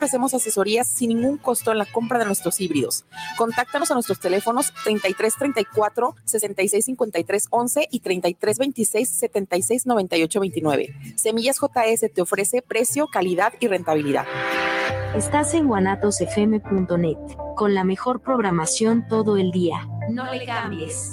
ofrecemos asesorías sin ningún costo en la compra de nuestros híbridos. Contáctanos a nuestros teléfonos 33 34 66 53 11 y 33 26 76 98 29. Semillas JS te ofrece precio, calidad y rentabilidad. Estás en guanatosfm.net con la mejor programación todo el día. No le cambies.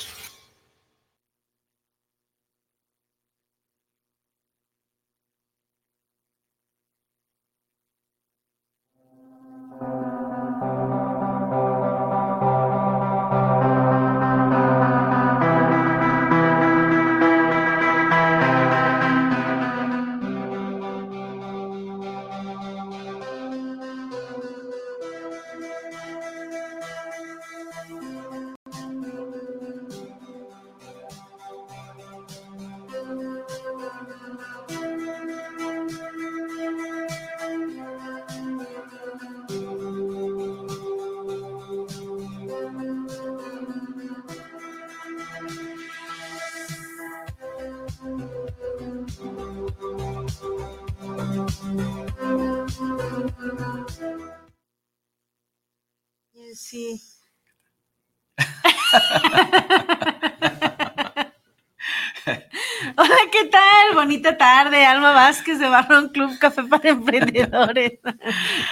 Vázquez de Barrón Club Café para Emprendedores.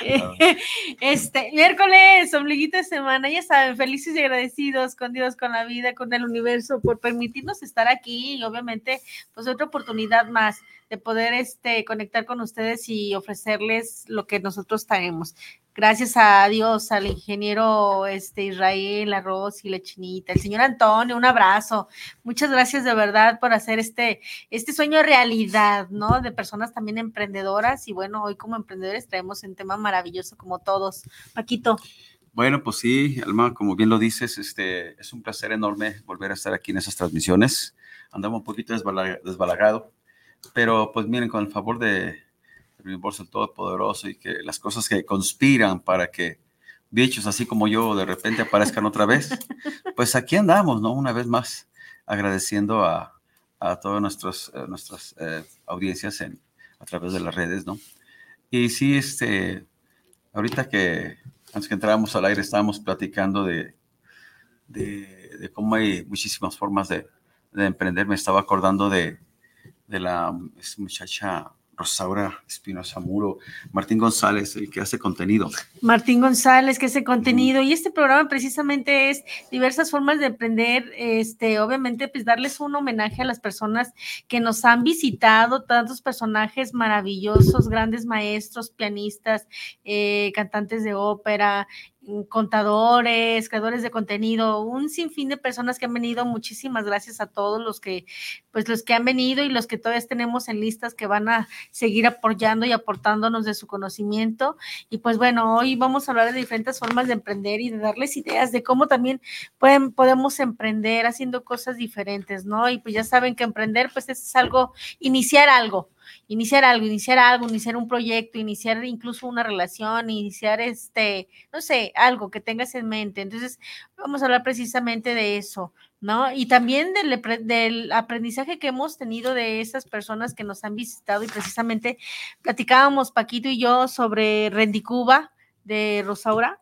Este, miércoles, ombliguito de semana, ya saben, felices y agradecidos con Dios, con la vida, con el universo, por permitirnos estar aquí y obviamente, pues otra oportunidad más de poder este, conectar con ustedes y ofrecerles lo que nosotros tenemos. Gracias a Dios, al ingeniero este, Israel, Arroz y la Chinita, el señor Antonio, un abrazo. Muchas gracias de verdad por hacer este, este sueño realidad, ¿no? De personas también emprendedoras. Y bueno, hoy como emprendedores traemos un tema maravilloso como todos. Paquito. Bueno, pues sí, Alma, como bien lo dices, este, es un placer enorme volver a estar aquí en esas transmisiones. Andamos un poquito desbalagado, pero pues miren, con el favor de el universo todopoderoso y que las cosas que conspiran para que bichos así como yo de repente aparezcan otra vez, pues aquí andamos, ¿no? Una vez más, agradeciendo a, a todas eh, nuestras eh, audiencias en, a través de las redes, ¿no? Y sí, este, ahorita que antes que entrábamos al aire estábamos platicando de, de, de cómo hay muchísimas formas de, de, emprender. Me estaba acordando de, de la muchacha Rosaura Espinosa Muro, Martín González, el que hace contenido. Martín González, que hace contenido. Y este programa precisamente es diversas formas de emprender, este, obviamente, pues darles un homenaje a las personas que nos han visitado, tantos personajes maravillosos, grandes maestros, pianistas, eh, cantantes de ópera, contadores, creadores de contenido, un sinfín de personas que han venido. Muchísimas gracias a todos los que, pues los que han venido y los que todavía tenemos en listas que van a seguir apoyando y aportándonos de su conocimiento. Y pues bueno, hoy vamos a hablar de diferentes formas de emprender y de darles ideas de cómo también pueden, podemos emprender haciendo cosas diferentes, ¿no? Y pues ya saben que emprender, pues es algo, iniciar algo iniciar algo, iniciar algo, iniciar un proyecto, iniciar incluso una relación, iniciar este, no sé, algo que tengas en mente. Entonces, vamos a hablar precisamente de eso, ¿no? Y también del, aprendizaje que hemos tenido de esas personas que nos han visitado y precisamente platicábamos Paquito y yo sobre Rendicuba de Rosaura,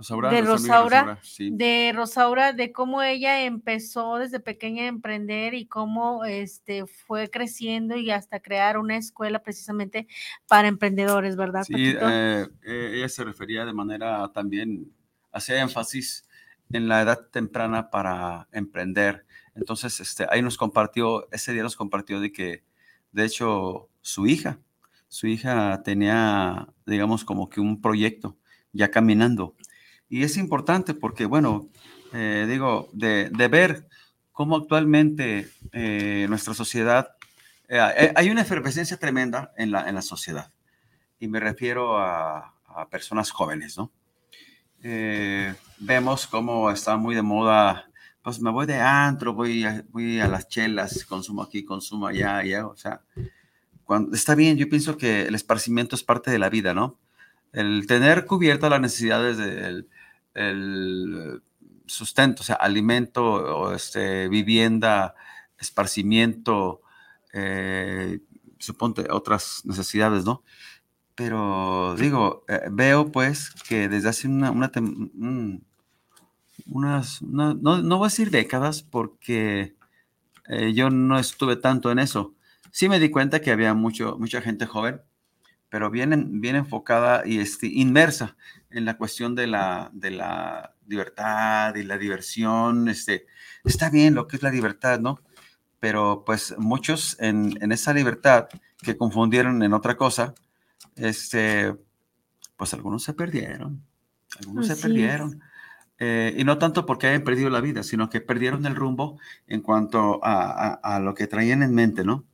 de Rosaura, de Rosaura, de cómo ella empezó desde pequeña a emprender y cómo este fue creciendo y hasta crear una escuela precisamente para emprendedores, ¿verdad? Sí, eh, eh, ella se refería de manera también, hacía énfasis en la edad temprana para emprender. Entonces, este, ahí nos compartió, ese día nos compartió de que, de hecho, su hija, su hija tenía, digamos, como que un proyecto ya caminando y es importante porque, bueno, eh, digo, de, ver cómo actualmente eh, nuestra sociedad, eh, hay una efervescencia tremenda en la, en la sociedad. Y me refiero a, personas jóvenes, ¿no? vemos cómo está muy de moda, pues me voy de antro, voy a, voy a las chelas, consumo aquí, consumo allá, allá, o sea, cuando, está bien, yo pienso que el esparcimiento es parte de la vida, ¿no? el tener cubiertas las necesidades del el sustento, o sea, alimento, o este, vivienda, esparcimiento, eh, suponte otras necesidades, ¿no? Pero digo, eh, veo pues que desde hace una, unas, no, no, voy a decir décadas porque eh, yo no estuve tanto en eso. Sí me di cuenta que había mucho, mucha gente joven, pero bien, bien enfocada y este, inmersa en la cuestión de la, de la libertad y la diversión. Este, está bien lo que es la libertad, ¿no? Pero pues muchos en, en esa libertad que confundieron en otra cosa, este, pues algunos se perdieron, algunos se perdieron. Eh, y no tanto porque hayan perdido la vida, sino que perdieron el rumbo en cuanto a, a, lo que traían en mente, ¿no?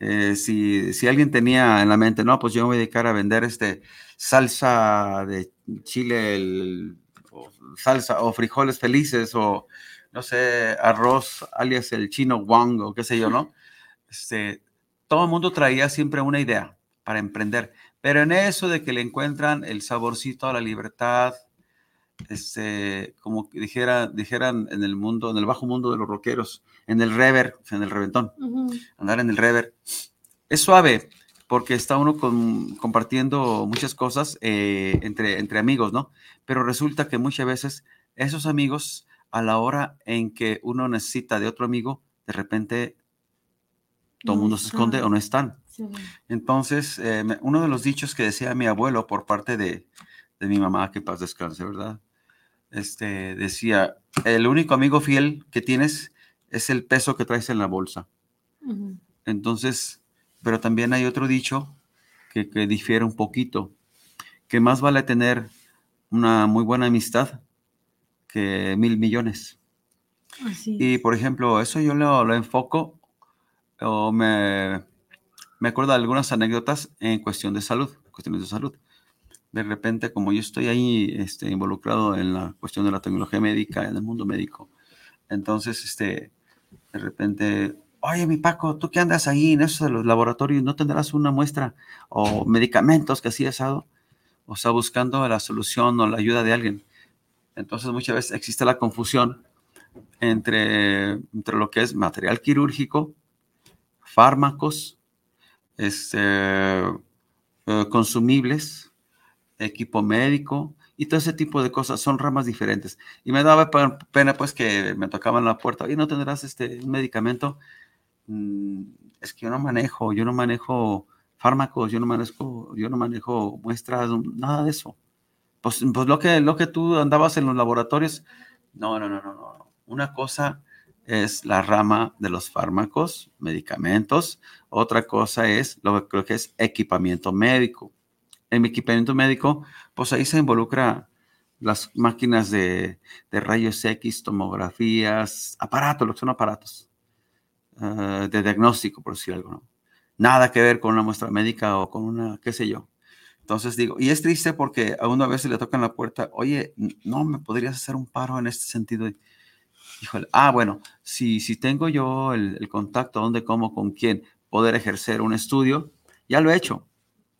Eh, si, si, alguien tenía en la mente, no, pues yo me voy a dedicar a vender este salsa de chile, o salsa o frijoles felices o no sé, arroz alias el chino Wang o qué sé yo, ¿no? Este, todo el mundo traía siempre una idea para emprender, pero en eso de que le encuentran el saborcito a la libertad, este, como dijera, dijeran en el mundo, en el bajo mundo de los rockeros, en el rever, en el reventón, andar en el rever, es suave porque está uno compartiendo muchas cosas eh, entre, entre amigos, ¿no? Pero resulta que muchas veces esos amigos, a la hora en que uno necesita de otro amigo, de repente todo el mundo se esconde o no están. Entonces, eh, uno de los dichos que decía mi abuelo por parte de, de mi mamá, que paz descanse, ¿verdad? Este, decía, el único amigo fiel que tienes es el peso que traes en la bolsa. Entonces, pero también hay otro dicho que, que, difiere un poquito, que más vale tener una muy buena amistad que mil millones. y por ejemplo, eso yo lo, lo enfoco o me, me acuerdo de algunas anécdotas en cuestión de salud, cuestiones de salud de repente, como yo estoy ahí este, involucrado en la cuestión de la tecnología médica, en el mundo médico, entonces, este, de repente, oye, mi Paco, tú qué andas ahí en eso de los laboratorios, ¿no tendrás una muestra o medicamentos que así asado? O sea, buscando la solución o la ayuda de alguien. Entonces, muchas veces existe la confusión entre, entre lo que es material quirúrgico, fármacos, este, eh, consumibles, equipo médico y todo ese tipo de cosas. Son ramas diferentes. Y me daba pena pues que me tocaban la puerta. y ¿no tendrás este un medicamento? Es que yo no manejo, yo no manejo fármacos, yo no manejo, yo no manejo muestras, nada de eso. Pues, pues lo, que, lo que tú andabas en los laboratorios, no, no, no, no, no. Una cosa es la rama de los fármacos, medicamentos. Otra cosa es lo, lo que es equipamiento médico en mi equipamiento médico, pues ahí se involucra las máquinas de, rayos X, tomografías, aparatos, lo que son aparatos eh, de diagnóstico, por decir algo, ¿no? Nada que ver con una muestra médica o con una, qué sé yo. Entonces digo, y es triste porque a uno a veces le tocan la puerta, oye, no me podrías hacer un paro en este sentido. Híjole, ah, bueno, si, si tengo yo el, contacto, dónde, cómo, con quién, poder ejercer un estudio, ya lo he hecho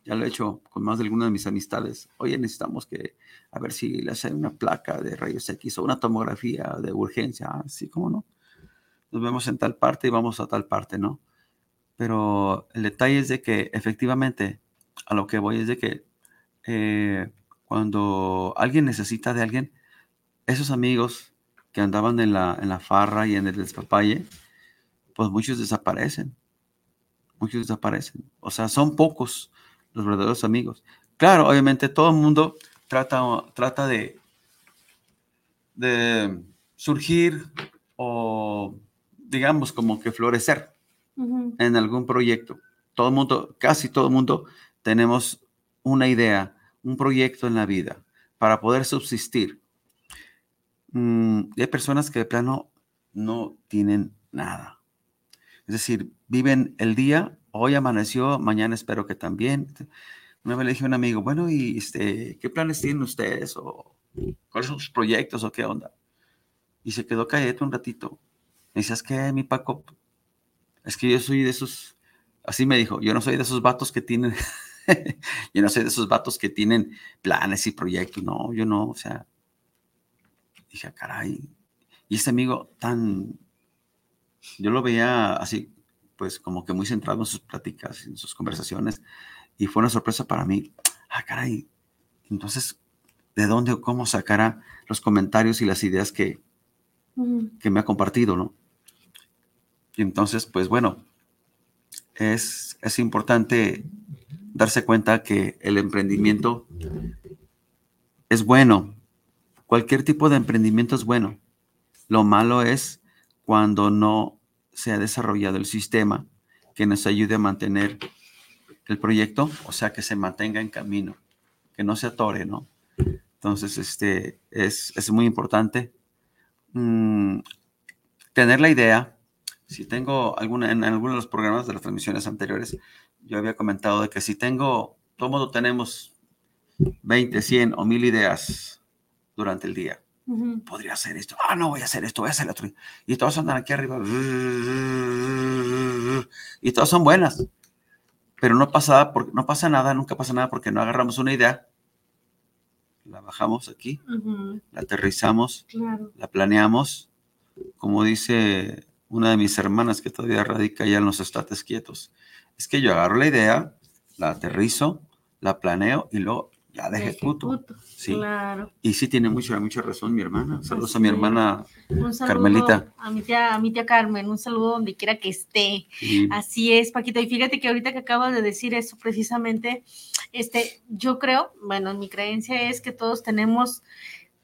ya lo he hecho con más de alguna de mis amistades. Oye, necesitamos que, a ver si le hacen una placa de rayos X o una tomografía de urgencia. Ah, como no. Nos vemos en tal parte y vamos a tal parte, ¿no? Pero el detalle es de que efectivamente, a lo que voy es de que eh, cuando alguien necesita de alguien, esos amigos que andaban en la, en la farra y en el despapalle, pues muchos desaparecen. Muchos desaparecen. O sea, son pocos los verdaderos amigos. Claro, obviamente todo el mundo trata, trata de, de surgir o, digamos, como que florecer en algún proyecto. Todo el mundo, casi todo el mundo, tenemos una idea, un proyecto en la vida para poder subsistir. Mm, hay personas que de plano no tienen nada. Es decir, viven el día hoy amaneció, mañana espero que también. Una vez le dije a un amigo, bueno, ¿y este, qué planes tienen ustedes? ¿O cuáles son sus proyectos? ¿O qué onda? Y se quedó callado un ratito. Me dice, es que mi Paco, es que yo soy de esos, así me dijo, yo no soy de esos vatos que tienen yo no soy de esos vatos que tienen planes y proyectos. No, yo no, o sea, dije, ah, caray. Y este amigo tan, yo lo veía así, pues como que muy centrado en sus pláticas, en sus conversaciones, y fue una sorpresa para mí. Ah, caray. Entonces, ¿de dónde o cómo sacará los comentarios y las ideas que, que me ha compartido, no? Entonces, pues bueno, es, es importante darse cuenta que el emprendimiento es bueno. Cualquier tipo de emprendimiento es bueno. Lo malo es cuando no se ha desarrollado el sistema que nos ayude a mantener el proyecto, o sea, que se mantenga en camino, que no se atore, ¿no? Entonces, este, es, es muy importante mm, tener la idea. Si tengo alguna, en alguno de los programas de las transmisiones anteriores, yo había comentado de que si tengo, todo mundo tenemos 20, 100 o 1000 ideas durante el día. Podría hacer esto. Ah, no, voy a hacer esto, voy a hacer otro. Y todos andan aquí arriba. Y todas son buenas. Pero no pasa, no pasa nada, nunca pasa nada porque no agarramos una idea, la bajamos aquí, la aterrizamos, la planeamos, como dice una de mis hermanas que todavía radica ya en los estates quietos. Es que yo agarro la idea, la aterrizo, la planeo y luego ya de ejecuto. Sí. Claro. Y sí tiene mucha, mucha razón mi hermana. Saludos a mi hermana Carmelita. A mi, tía, a mi tía Carmen, un saludo donde quiera que esté. Así es, Paquito. Y fíjate que ahorita que acabas de decir eso, precisamente, este, yo creo, bueno, mi creencia es que todos tenemos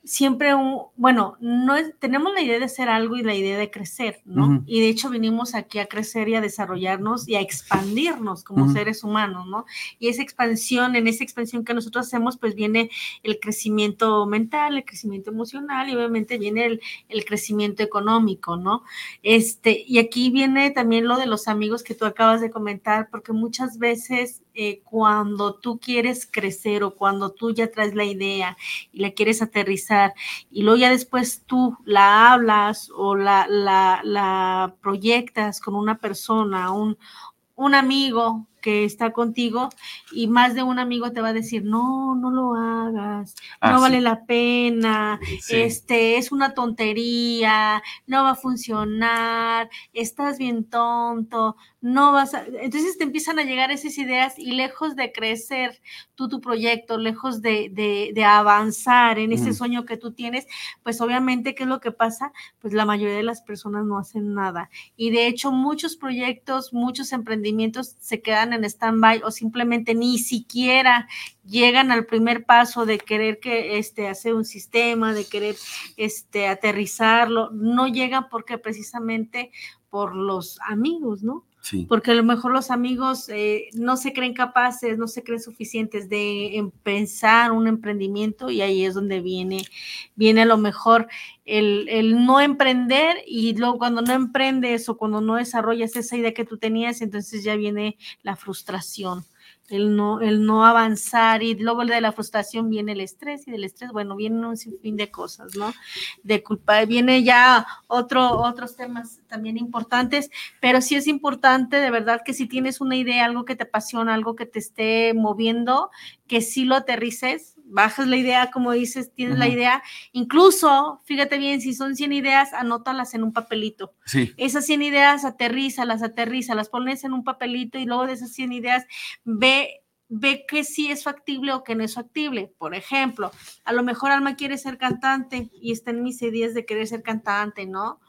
siempre un, bueno, no tenemos la idea de hacer algo y la idea de crecer, ¿no? Y de hecho venimos aquí a crecer y a desarrollarnos y a expandirnos como seres humanos, ¿no? Y esa expansión, en esa expansión que nosotros hacemos, pues viene el crecimiento mental, el crecimiento emocional y obviamente viene el, el crecimiento económico, ¿no? Este, y aquí viene también lo de los amigos que tú acabas de comentar, porque muchas veces eh, cuando tú quieres crecer o cuando tú ya traes la idea y la quieres aterrizar y luego ya después tú la hablas o la, la, la proyectas con una persona, un, un amigo que está contigo y más de un amigo te va a decir, no, no lo hagas, no ah, vale la pena, este es una tontería, no va a funcionar, estás bien tonto, no vas a... Entonces te empiezan a llegar esas ideas y lejos de crecer tú tu proyecto, lejos de, de, avanzar en ese sueño que tú tienes, pues obviamente, ¿qué es lo que pasa? Pues la mayoría de las personas no hacen nada. Y de hecho, muchos proyectos, muchos emprendimientos se quedan en stand-by o simplemente ni siquiera llegan al primer paso de querer que este hacer un sistema, de querer este aterrizarlo, no llegan porque precisamente por los amigos, ¿no? Porque a lo mejor los amigos eh, no se creen capaces, no se creen suficientes de empezar un emprendimiento y ahí es donde viene, viene a lo mejor el, el, no emprender y luego cuando no emprendes o cuando no desarrollas esa idea que tú tenías, entonces ya viene la frustración el no, el no avanzar y luego de la frustración viene el estrés y del estrés, bueno, viene un sinfín de cosas, ¿no? De culpa, viene ya otro, otros temas también importantes, pero sí es importante de verdad que si tienes una idea, algo que te apasiona, algo que te esté moviendo, que sí lo aterrices, bajas la idea, como dices, tienes la idea. Incluso, fíjate bien, si son 100 ideas, anótalas en un papelito. Sí. Esas 100 ideas, aterrízalas, las pones en un papelito y luego de esas 100 ideas, ve ve que sí es factible o que no es factible. Por ejemplo, a lo mejor Alma quiere ser cantante y está en mis ideas de querer ser cantante, ¿no?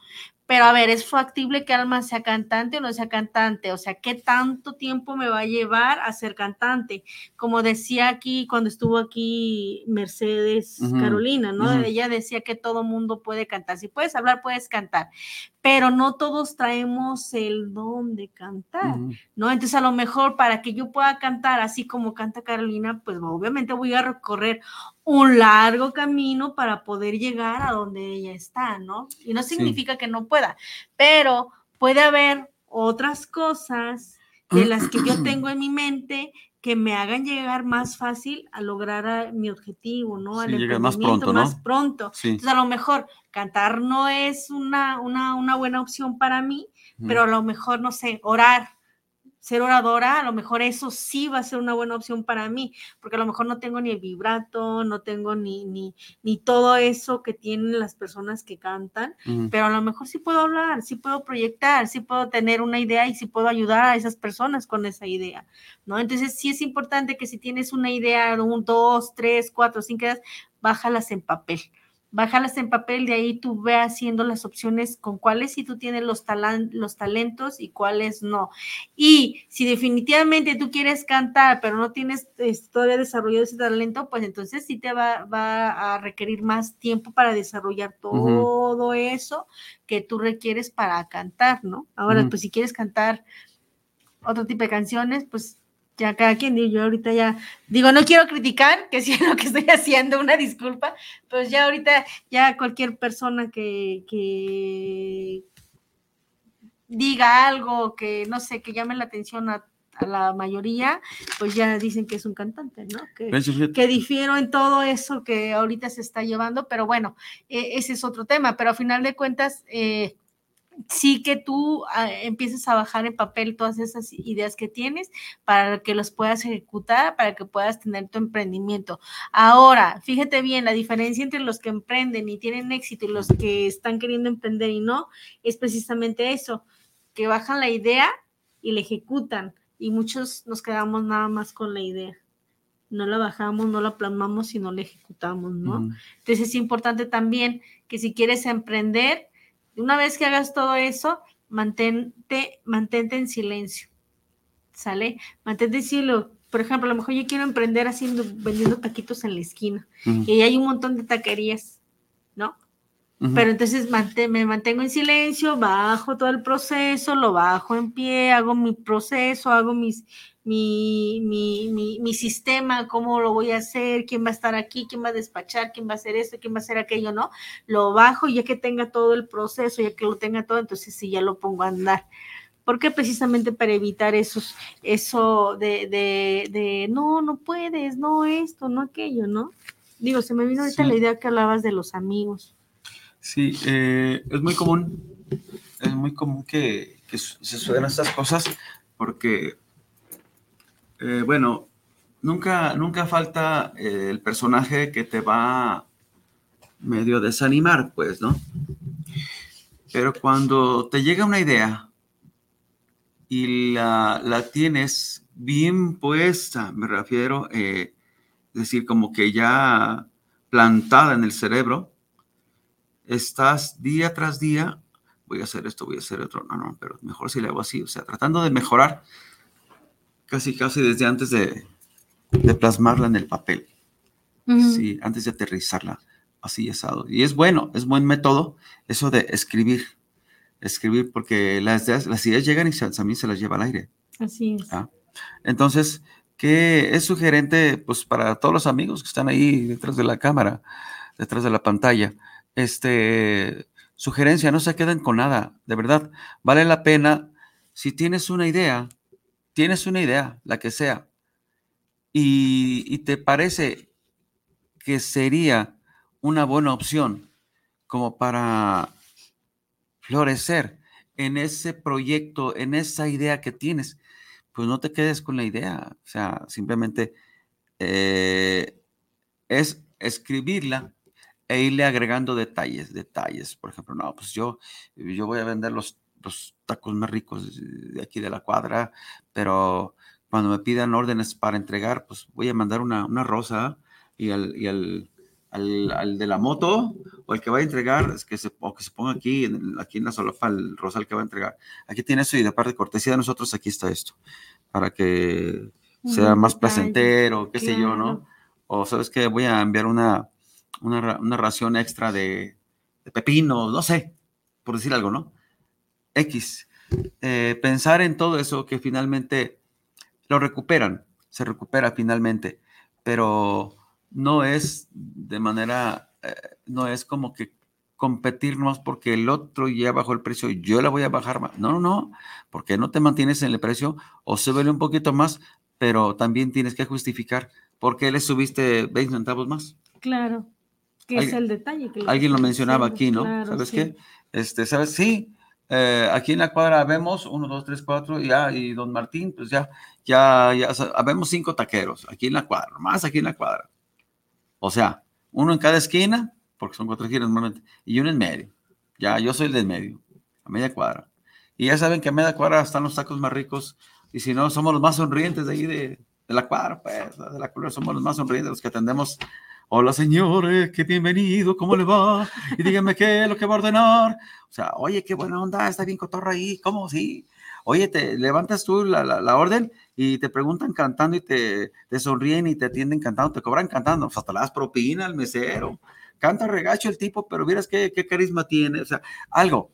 Pero a ver, ¿es factible que Alma sea cantante o no sea cantante? O sea, ¿qué tanto tiempo me va a llevar a ser cantante? Como decía aquí cuando estuvo aquí Mercedes Carolina, ¿no? Ella decía que todo mundo puede cantar. Si puedes hablar, puedes cantar pero no todos traemos el don de cantar, ¿no? Entonces, a lo mejor para que yo pueda cantar así como canta Carolina, pues obviamente voy a recorrer un largo camino para poder llegar a donde ella está, ¿no? Y no significa que no pueda, pero puede haber otras cosas de las que yo tengo en mi mente que me hagan llegar más fácil a lograr mi objetivo, ¿no? Al sí, más pronto, más pronto. Entonces, a lo mejor cantar no es una, una, una buena opción para mí, pero a lo mejor, no sé, orar ser oradora, a lo mejor eso sí va a ser una buena opción para mí, porque a lo mejor no tengo ni el vibrato, no tengo ni, ni, ni todo eso que tienen las personas que cantan, pero a lo mejor sí puedo hablar, sí puedo proyectar, sí puedo tener una idea y sí puedo ayudar a esas personas con esa idea, ¿no? Entonces sí es importante que si tienes una idea, un, dos, tres, cuatro, cinco ideas, bájalas en papel bájalas en papel, de ahí tú ve haciendo las opciones con cuáles si tú tienes los, los talentos y cuáles no. Y si definitivamente tú quieres cantar, pero no tienes todavía desarrollado ese talento, pues entonces sí te va, a requerir más tiempo para desarrollar todo eso que tú requieres para cantar, ¿no? Ahora, pues si quieres cantar otro tipo de canciones, pues ya cada quien, yo ahorita ya, digo, no quiero criticar, que si es lo que estoy haciendo, una disculpa, pues ya ahorita, ya cualquier persona que, que diga algo que, no sé, que llame la atención a, la mayoría, pues ya dicen que es un cantante, ¿no? Que, que, difiero en todo eso que ahorita se está llevando, pero bueno, e, ese es otro tema, pero a final de cuentas, eh, sí que tú ah, empieces a bajar en papel todas esas ideas que tienes para que las puedas ejecutar, para que puedas tener tu emprendimiento. Ahora, fíjate bien, la diferencia entre los que emprenden y tienen éxito y los que están queriendo emprender y no, es precisamente eso, que bajan la idea y la ejecutan. Y muchos nos quedamos nada más con la idea. No la bajamos, no la plasmamos y no la ejecutamos, ¿no? Entonces es importante también que si quieres emprender, una vez que hagas todo eso, mantente, mantente en silencio. ¿Sale? Mantente en silencio. Por ejemplo, a lo mejor yo quiero emprender haciendo, vendiendo taquitos en la esquina. Y ahí hay un montón de taquerías, ¿no? Pero entonces me mantengo en silencio, bajo todo el proceso, lo bajo en pie, hago mi proceso, hago mis, mi, mi, mi, sistema, cómo lo voy a hacer, quién va a estar aquí, quién va a despachar, quién va a hacer esto, quién va a hacer aquello, ¿no? Lo bajo ya que tenga todo el proceso, ya que lo tenga todo, entonces sí ya lo pongo a andar. porque Precisamente para evitar esos, eso de, de, de, no, no puedes, no esto, no aquello, ¿no? Digo, se me vino ahorita la idea que hablabas de los amigos. Sí, eh, es muy común, es muy común que, que se sucedan estas cosas porque eh, bueno, nunca, nunca falta eh, el personaje que te va medio desanimar, pues, ¿no? Pero cuando te llega una idea y la, tienes bien puesta, me refiero, eh, es decir, como que ya plantada en el cerebro, estás día tras día, voy a hacer esto, voy a hacer otro, no, no, pero mejor si le hago así, o sea, tratando de mejorar casi, casi desde antes de, plasmarla en el papel. Sí, antes de aterrizarla así asado. Y es bueno, es buen método eso de escribir. Escribir porque las ideas, las ideas llegan y también se las lleva al aire. Así es. ¿Ah? Entonces, ¿qué es sugerente pues para todos los amigos que están ahí detrás de la cámara, detrás de la pantalla? Este, sugerencia, no se queden con nada, de verdad. Vale la pena si tienes una idea, tienes una idea, la que sea, y, te parece que sería una buena opción como para florecer en ese proyecto, en esa idea que tienes, pues no te quedes con la idea. O sea, simplemente eh, es escribirla e irle agregando detalles, detalles. Por ejemplo, no, pues yo, yo voy a vender los los tacos más ricos de aquí de la cuadra, pero cuando me pidan órdenes para entregar, pues voy a mandar una, rosa y, al, y al, al, de la moto o el que va a entregar, es que se, o que se ponga aquí en, aquí en la solapa el rosal que va a entregar. Aquí tiene eso y de parte de cortesía de nosotros, aquí está esto, para que sea más placentero, qué sé yo, ¿no? O sabes que voy a enviar una, una, ración extra de, de pepino, no sé, por decir algo, ¿no? X. Eh, pensar en todo eso que finalmente lo recuperan, se recupera finalmente, pero no es de manera, eh, no es como que competirnos porque el otro ya bajó el precio y yo la voy a bajar más. No, no, no, porque no te mantienes en el precio o se vele un poquito más, pero también tienes que justificar por qué le subiste 20 centavos más. Claro, que es el detalle. alguien lo mencionaba aquí, ¿no? ¿Sabes qué? Este, ¿sabes? Sí, eh, aquí en la cuadra vemos uno, dos, tres, cuatro, ya, y don Martín, pues ya, ya, ya, vemos cinco taqueros aquí en la cuadra, más aquí en la cuadra. O sea, uno en cada esquina, porque son cuatro esquinas normalmente, y uno en medio. Ya, yo soy el del medio, a media cuadra. Y ya saben que a media cuadra están los tacos más ricos, y si no, somos los más sonrientes de ahí de, de la cuadra, pues, de la cuadra, somos los más sonrientes, los que atendemos Hola señores, qué bienvenido, ¿cómo le va? Y díganme qué es lo que va a ordenar. O sea, oye, qué buena onda, está bien cotorra ahí, ¿cómo? Sí. Oye, te levantas tú la, la, orden y te preguntan cantando y te, te, sonríen y te atienden cantando, te cobran cantando, o sea, hasta le das propina al mesero. Canta regacho el tipo, pero miras qué, qué carisma tiene, o sea, algo,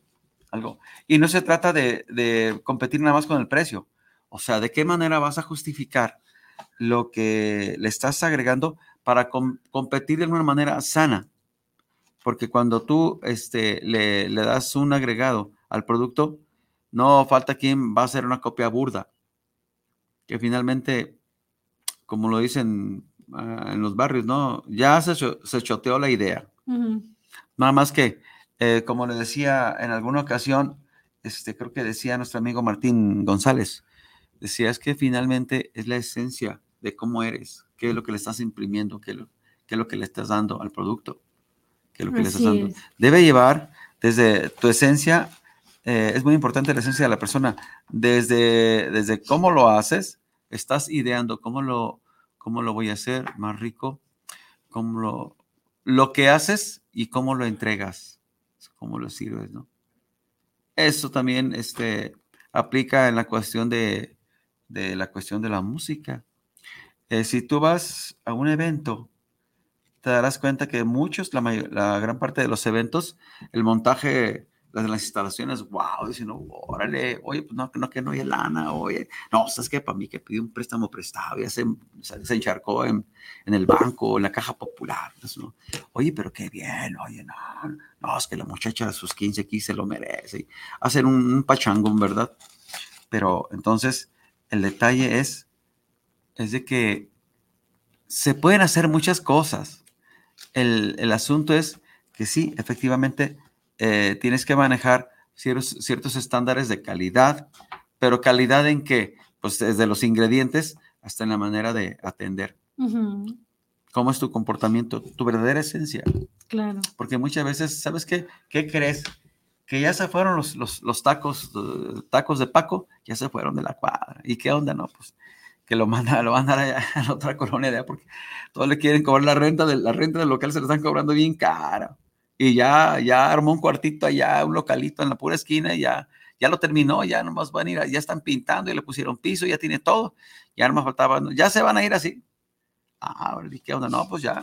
algo. Y no se trata de, de competir nada más con el precio. O sea, ¿de qué manera vas a justificar lo que le estás agregando para competir de una manera sana. Porque cuando tú este, le, das un agregado al producto, no falta quien va a hacer una copia burda. Que finalmente, como lo dicen ah, en los barrios, ¿no? Ya se, se choteó la idea. Nada más que, eh, como le decía en alguna ocasión, este, creo que decía nuestro amigo Martín González, decía, es que finalmente es la esencia de cómo eres qué es lo que le estás imprimiendo, qué es lo, que le estás dando al producto, qué es lo que le estás dando. Debe llevar desde tu esencia, eh, es muy importante la esencia de la persona, desde, desde cómo lo haces, estás ideando cómo lo, cómo lo voy a hacer más rico, cómo lo, lo que haces y cómo lo entregas, cómo lo sirves, ¿no? Eso también este, aplica en la cuestión de, de la cuestión de la música. Eh, si tú vas a un evento, te darás cuenta que muchos, la, la gran parte de los eventos, el montaje las, las instalaciones, wow, dicen, órale, oye, pues no, no, que no hay lana, oye, no, ¿sabes qué? Para mí que pidió un préstamo prestado, ya se, se encharcó en, en, el banco, en la caja popular, ¿no? oye, pero qué bien, oye, no, no, es que la muchacha de sus 15 aquí se lo merece, hacen un, un pachangón, ¿verdad? Pero entonces, el detalle es es de que se pueden hacer muchas cosas. El, asunto es que sí, efectivamente, eh, tienes que manejar ciertos, ciertos estándares de calidad, pero calidad en que, pues desde los ingredientes hasta en la manera de atender. ¿Cómo es tu comportamiento? Tu verdadera esencia. Claro. Porque muchas veces, ¿sabes qué? ¿Qué crees? Que ya se fueron los, los, los tacos, eh, tacos de Paco, ya se fueron de la cuadra. ¿Y qué onda? No, pues que lo manda, lo van a la otra colonia allá porque todos le quieren cobrar la renta, de, la renta del local se le están cobrando bien cara. Y ya, ya armó un cuartito allá, un localito en la pura esquina y ya, ya lo terminó, ya nomás van a ir, ya están pintando y le pusieron piso, ya tiene todo. Ya nomás faltaba, ya se van a ir así. Ah, ¿qué onda? No, pues ya,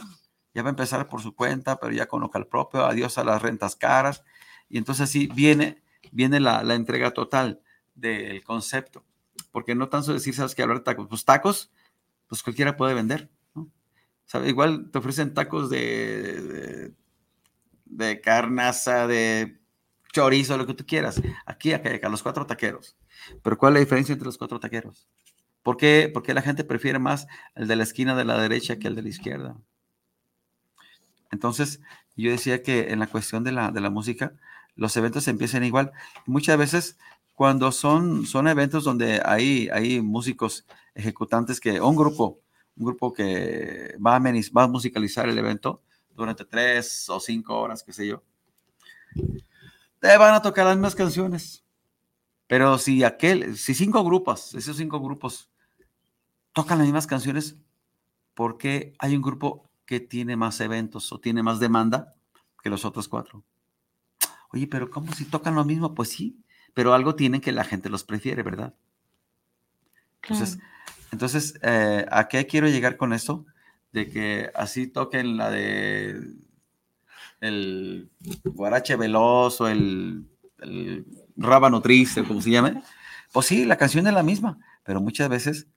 ya va a empezar por su cuenta, pero ya con local propio, adiós a las rentas caras. Y entonces sí, viene, viene la, la entrega total del concepto porque no tanto decir, sabes que hablar de tacos, pues tacos, pues cualquiera puede vender, ¿no? Igual te ofrecen tacos de, de, carnaza, de chorizo, lo que tú quieras. Aquí, acá, acá, los cuatro taqueros. Pero ¿cuál es la diferencia entre los cuatro taqueros? ¿Por qué? Porque la gente prefiere más el de la esquina de la derecha que el de la izquierda. Entonces, yo decía que en la cuestión de la, de la música, los eventos empiezan igual. Muchas veces cuando son, son eventos donde hay, hay músicos ejecutantes que, un grupo, un grupo que va a, va a musicalizar el evento durante tres o cinco horas, qué sé yo, te van a tocar las mismas canciones. Pero si aquel, si cinco grupos, esos cinco grupos tocan las mismas canciones, ¿por qué hay un grupo que tiene más eventos o tiene más demanda que los otros cuatro? Oye, pero ¿cómo si tocan lo mismo? Pues sí, pero algo tienen que la gente los prefiere, ¿verdad? Entonces, entonces eh, ¿a qué quiero llegar con esto? De que así toquen la de el guarache veloz o el, el rábano triste, como se llame. Pues sí, la canción es la misma, pero muchas veces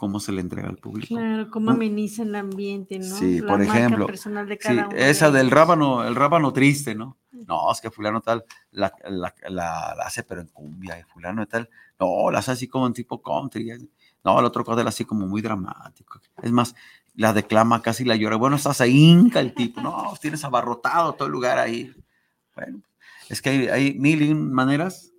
cómo se le entrega al público. Claro, cómo ameniza el ambiente, ¿no? Sí, por ejemplo, de cada sí, esa del rábano, el rábano triste, ¿no? No, es que fulano tal la, hace pero en cumbia y fulano tal, no, la hace así como en tipo country. No, el otro cosa así como muy dramático. Es más, la declama casi la llora. Bueno, estás ahí, inca el tipo. No, tienes abarrotado todo el lugar ahí. Bueno, Es que hay, hay mil y maneras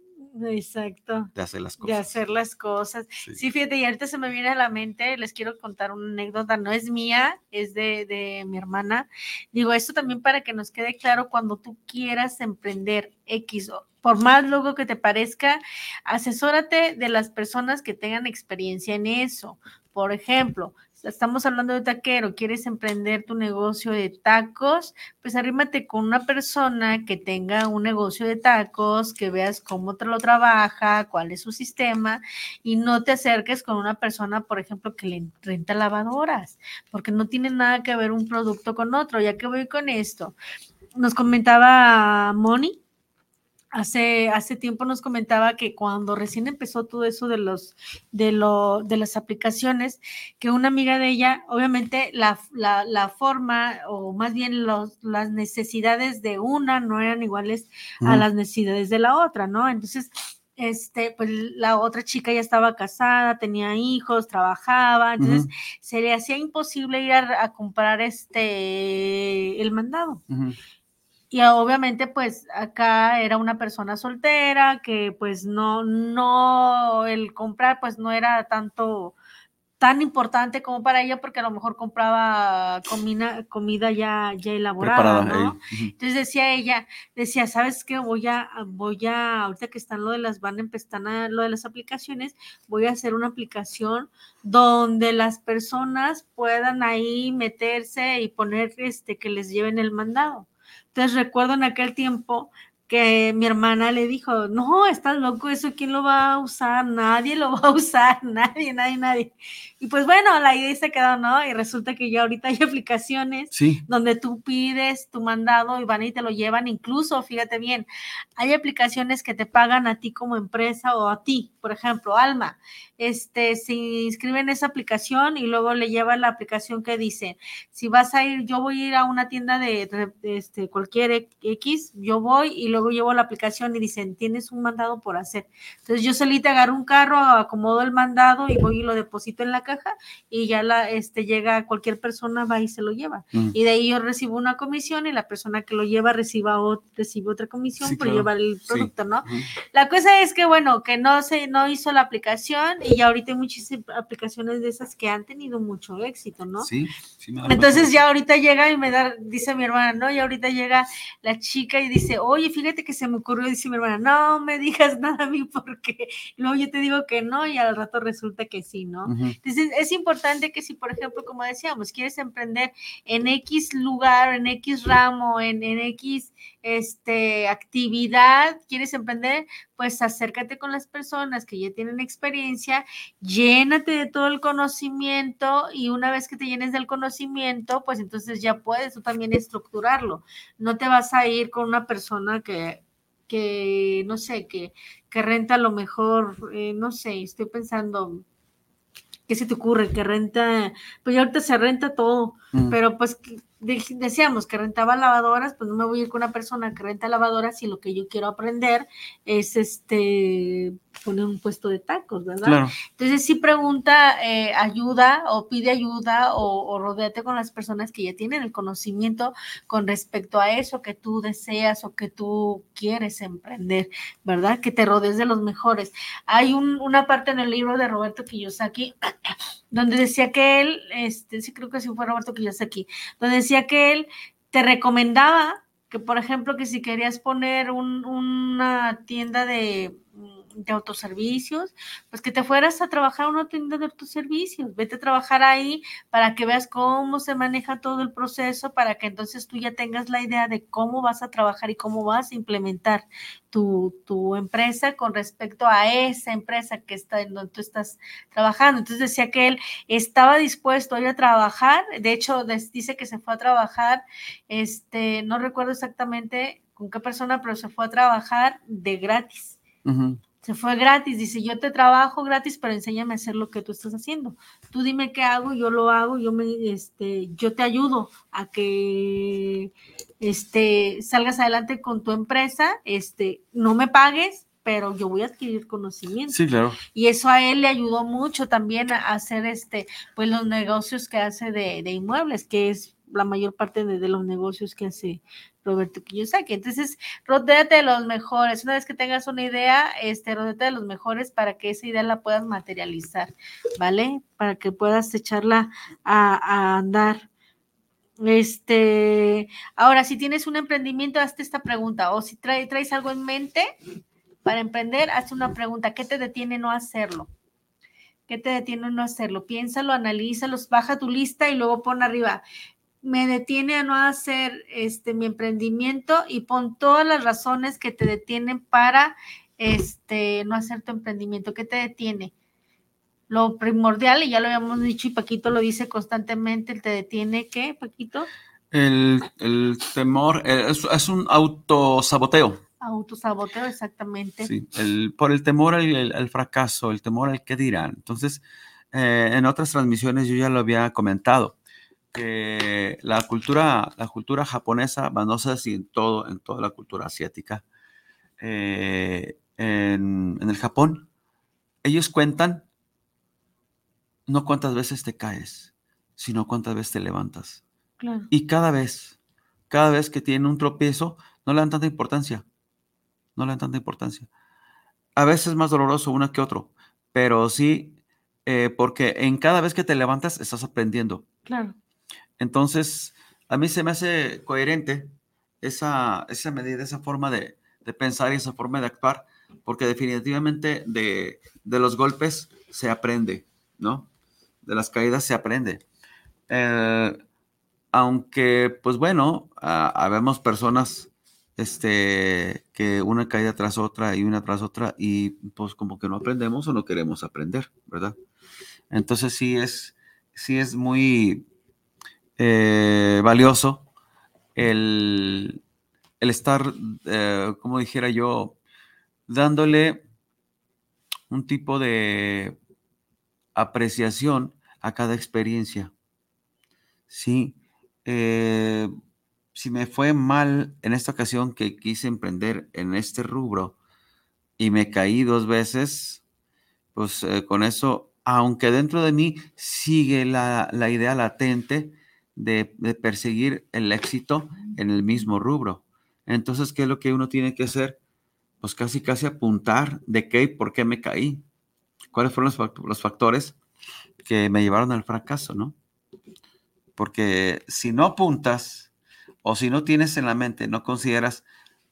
Exacto. de hacer las De cosas. hacer las cosas. Sí. Sí, fíjate, y ahorita se me viene a la mente, les quiero contar una anécdota, no es mía, es de, de mi hermana. Digo, esto también para que nos quede claro cuando tú quieras emprender X, o- por más loco que te parezca, asesórate de las personas que tengan experiencia en eso. Por ejemplo, estamos hablando de taquero, quieres emprender tu negocio de tacos, pues arrímate con una persona que tenga un negocio de tacos, que veas cómo te lo trabaja, cuál es su sistema, y no te acerques con una persona, por ejemplo, que le renta lavadoras, porque no tiene nada que ver un producto con otro. Ya que voy con esto, nos comentaba Moni. Hace, hace tiempo nos comentaba que cuando recién empezó todo eso de los de lo de las aplicaciones, que una amiga de ella, obviamente la, la, la forma o más bien los, las necesidades de una no eran iguales a las necesidades de la otra, ¿no? Entonces, este, pues la otra chica ya estaba casada, tenía hijos, trabajaba, entonces se le hacía imposible ir a, a comprar este el mandado. Y ah, obviamente, pues acá era una persona soltera que pues no, no, el comprar pues no era tanto tan importante como para ella porque a lo mejor compraba comida, comida ya, ya elaborada, Preparada. ¿no? Entonces decía ella, decía, ¿sabes qué? Voy a, voy a, ahorita que están lo de las, van a empezar a- lo de las aplicaciones, voy a hacer una aplicación donde las personas puedan ahí meterse y poner este, que les lleven el mandado. Entonces recuerdo en aquel tiempo que mi hermana le dijo, no, estás loco, eso quién lo va a usar, nadie lo va a usar, nadie, nadie, nadie. Y pues bueno, la idea se quedó, ¿no? Y resulta que ya ahorita hay aplicaciones Sí. donde tú pides tu mandado y van y te lo llevan. Incluso, fíjate bien, hay aplicaciones que te pagan a ti como empresa o a ti, por ejemplo, Alma, este, se inscribe en esa aplicación y luego le lleva la aplicación que dice, si vas a ir, yo voy a ir a una tienda de, de- de este, cualquier X, yo voy y luego llevo la aplicación y dicen, tienes un mandado por hacer. Entonces yo solita agarro un carro, acomodo el mandado y voy y lo deposito en la caja y ya la, este, llega cualquier persona, va y se lo lleva y de ahí yo recibo una comisión y la persona que lo lleva reciba ot- recibe otra comisión Sí, por claro. llevar el Sí. producto, ¿no? La cosa es que, bueno, que no se, no hizo la aplicación y ya ahorita hay muchísimas aplicaciones de esas que han tenido mucho éxito, ¿no? Sí, sí Entonces ya ahorita llega y me da, dice mi hermana, ¿no? Y ahorita llega la chica y dice, oye, fíjate que se me ocurrió, dice mi hermana, no me digas nada a mí porque luego yo te digo que no y al rato resulta que sí, ¿no? Es importante que si, por ejemplo, como decíamos, quieres emprender en X lugar, en X ramo, en, en X este, actividad, quieres emprender, pues acércate con las personas que ya tienen experiencia, llénate de todo el conocimiento y una vez que te llenes del conocimiento, pues entonces ya puedes tú también estructurarlo. No te vas a ir con una persona que que no sé, que, que renta a lo mejor, eh, no sé, estoy pensando, ¿qué se te ocurre? Que renta, pues ya ahorita se renta todo, Ujú. pero pues decíamos que rentaba lavadoras, pues no me voy a ir con una persona que renta lavadoras si lo que yo quiero aprender es este poner un puesto de tacos, ¿verdad? Claro. Entonces sí pregunta eh, ayuda o pide ayuda o, o rodéate con las personas que ya tienen el conocimiento con respecto a eso que tú deseas o que tú quieres emprender, ¿verdad? Que te rodees de los mejores. Hay un- una parte en el libro de Roberto Kiyosaki donde decía que él, este, sí creo que sí fue Roberto Kiyosaki, donde decía que él te recomendaba que, por ejemplo, que si querías poner un- una tienda de, de autoservicios, pues que te fueras a trabajar a una tienda de autoservicios, vete a trabajar ahí para que veas cómo se maneja todo el proceso, para que entonces tú ya tengas la idea de cómo vas a trabajar y cómo vas a implementar tu, tu empresa con respecto a esa empresa que está en donde tú estás trabajando. Entonces decía que él estaba dispuesto a ir a trabajar, de hecho dice que se fue a trabajar, este, no recuerdo exactamente con qué persona, pero se fue a trabajar de gratis. Se fue gratis, dice, yo te trabajo gratis, pero enséñame a hacer lo que tú estás haciendo. Tú dime qué hago, yo lo hago, yo me, este, yo te ayudo a que este, salgas adelante con tu empresa, este, no me pagues, pero yo voy a adquirir conocimiento. Sí, claro. Y eso a él le ayudó mucho también a hacer este, pues los negocios que hace de, de inmuebles, que es la mayor parte de, los negocios que hace Roberto Kiyosaki. Entonces, rodéate de los mejores. Una vez que tengas una idea, este, rodéate de los mejores para que esa idea la puedas materializar, ¿vale? Para que puedas echarla a, andar. Este, ahora, si tienes un emprendimiento, hazte esta pregunta. O si traes algo en mente para emprender, hazte una pregunta. ¿Qué te detiene no hacerlo? ¿Qué te detiene no hacerlo? Piénsalo, analízalo, baja tu lista y luego pon arriba. Me detiene a no hacer este mi emprendimiento y pon todas las razones que te detienen para este no hacer tu emprendimiento. ¿Qué te detiene? Lo primordial, y ya lo habíamos dicho, y Paquito lo dice constantemente, ¿te detiene qué, Paquito? El, temor eh, es, es un autosaboteo. Autosaboteo, exactamente. Sí, el, por el temor al, fracaso, el temor al que dirán. Entonces, eh, en otras transmisiones yo ya lo había comentado, que la cultura, la cultura japonesa, no sé si en todo, en toda la cultura asiática, eh, en, el Japón, ellos cuentan no cuántas veces te caes, sino cuántas veces te levantas. Y cada vez, cada vez que tienen un tropiezo, no le dan tanta importancia no le dan tanta importancia. A veces es más doloroso uno que otro, pero sí, eh, porque en cada vez que te levantas estás aprendiendo. Claro. Entonces, a mí se me hace coherente esa, esa medida, esa forma de, pensar y esa forma de actuar, porque definitivamente de, los golpes se aprende, ¿no? De las caídas se aprende. Eh, aunque, pues bueno, habemos personas este, que una caída tras otra y una tras otra y pues como que no aprendemos o no queremos aprender, ¿verdad? Entonces sí es, sí es muy eh, valioso el, estar, eh, como dijera yo, dándole un tipo de apreciación a cada experiencia. Sí, eh, si me fue mal en esta ocasión que quise emprender en este rubro y me caí dos veces, pues con eso, aunque dentro de mí sigue la, idea latente de, perseguir el éxito en el mismo rubro. Entonces, ¿qué es lo que uno tiene que hacer? Pues casi, casi apuntar de qué y por qué me caí. ¿Cuáles fueron los factores que me llevaron al fracaso, no? Porque si no apuntas, o si no tienes en la mente, no consideras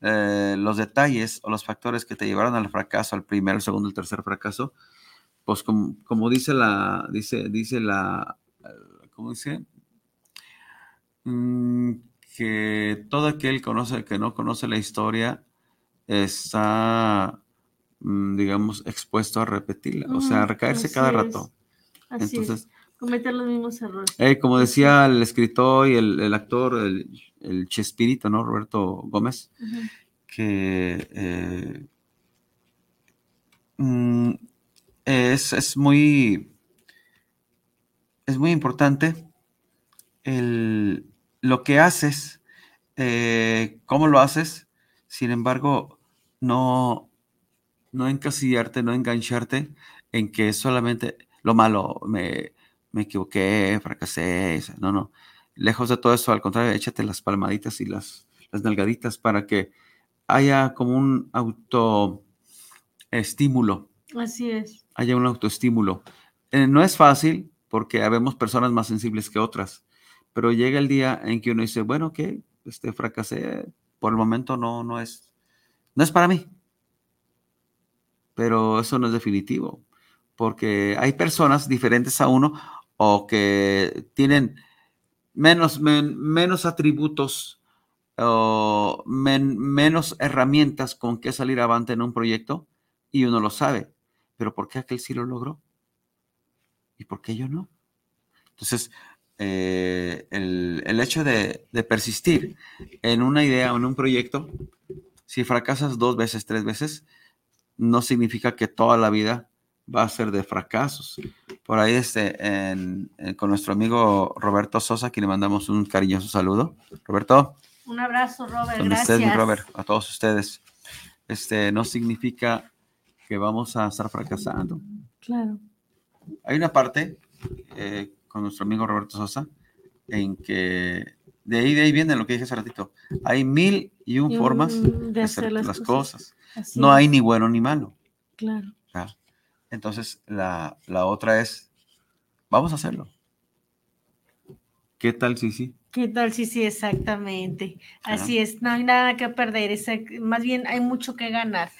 eh, los detalles o los factores que te llevaron al fracaso, al primer, el segundo, el tercer fracaso, pues como, dice la, dice, dice la, ¿cómo dice? Mm, que todo aquel conoce, que no conoce la historia está, mm, digamos, expuesto a repetirla, o sea, a recaerse cada rato. Entonces, cometer los mismos errores. Eh, como decía el escritor y el, actor, el, el, Chespirito, ¿no? Roberto Gómez, que eh, mm, es, muy es muy importante el, lo que haces, eh, cómo lo haces, sin embargo, no, no encasillarte, no engancharte en que solamente lo malo me me equivoqué, fracasé. No, no. Lejos de todo eso, al contrario, échate las palmaditas y las, las nalgaditas para que haya como un autoestímulo. Así es. Haya un autoestímulo. Eh, no es fácil porque habemos personas más sensibles que otras, pero llega el día en que uno dice, bueno, que este, fracasé, por el momento no, no es, no es para mí. Pero eso no es definitivo, porque hay personas diferentes a uno o que tienen menos, menos atributos o menos herramientas con que salir avante en un proyecto y uno lo sabe. Pero ¿por qué aquel sí lo logró? ¿Y por qué yo no? Entonces, eh, el, hecho de, de, persistir en una idea o en un proyecto, si fracasas dos veces, tres veces, no significa que toda la vida va a ser de fracasos. Por ahí este, con nuestro amigo Roberto Sosa, a quien le mandamos un cariñoso saludo. Roberto. Un abrazo, Robert. Gracias. Robert, a todos ustedes. Este, no significa que vamos a estar fracasando. Claro. Hay una parte eh, con nuestro amigo Roberto Sosa en que de ahí, de ahí viene lo que dije hace ratito. Hay mil y un formas de hacer, las, cosas. No hay ni bueno ni malo. Claro. Entonces, la, la, otra es, vamos a hacerlo. ¿Qué tal si sí? ¿Qué tal si sí? Exactamente. Así es, no hay nada que perder, es, más bien hay mucho que ganar.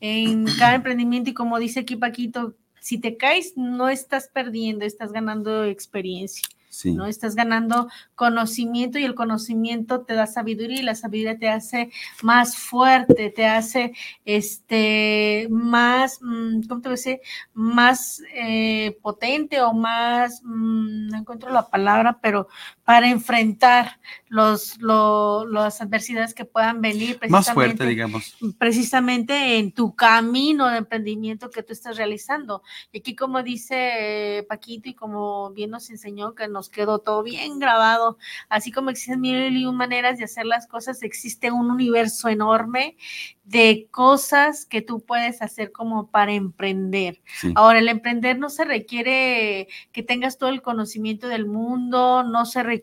En cada emprendimiento y como dice aquí Paquito, si te caes, no estás perdiendo, estás ganando experiencia. ¿no? Estás ganando conocimiento y el conocimiento te da sabiduría y la sabiduría te hace más fuerte, te hace este más, mm, ¿cómo te voy a decir? Más eh, potente o más, mm, no encuentro la palabra, pero para enfrentar los, las adversidades que puedan venir. Más fuerte, digamos. Precisamente en tu camino de emprendimiento que tú estás realizando. Y aquí, como dice Paquito y como bien nos enseñó, que nos quedó todo bien grabado, así como existen mil y un maneras de hacer las cosas, existe un universo enorme de cosas que tú puedes hacer como para emprender. Ahora, el emprender no se requiere que tengas todo el conocimiento del mundo, no se requiere,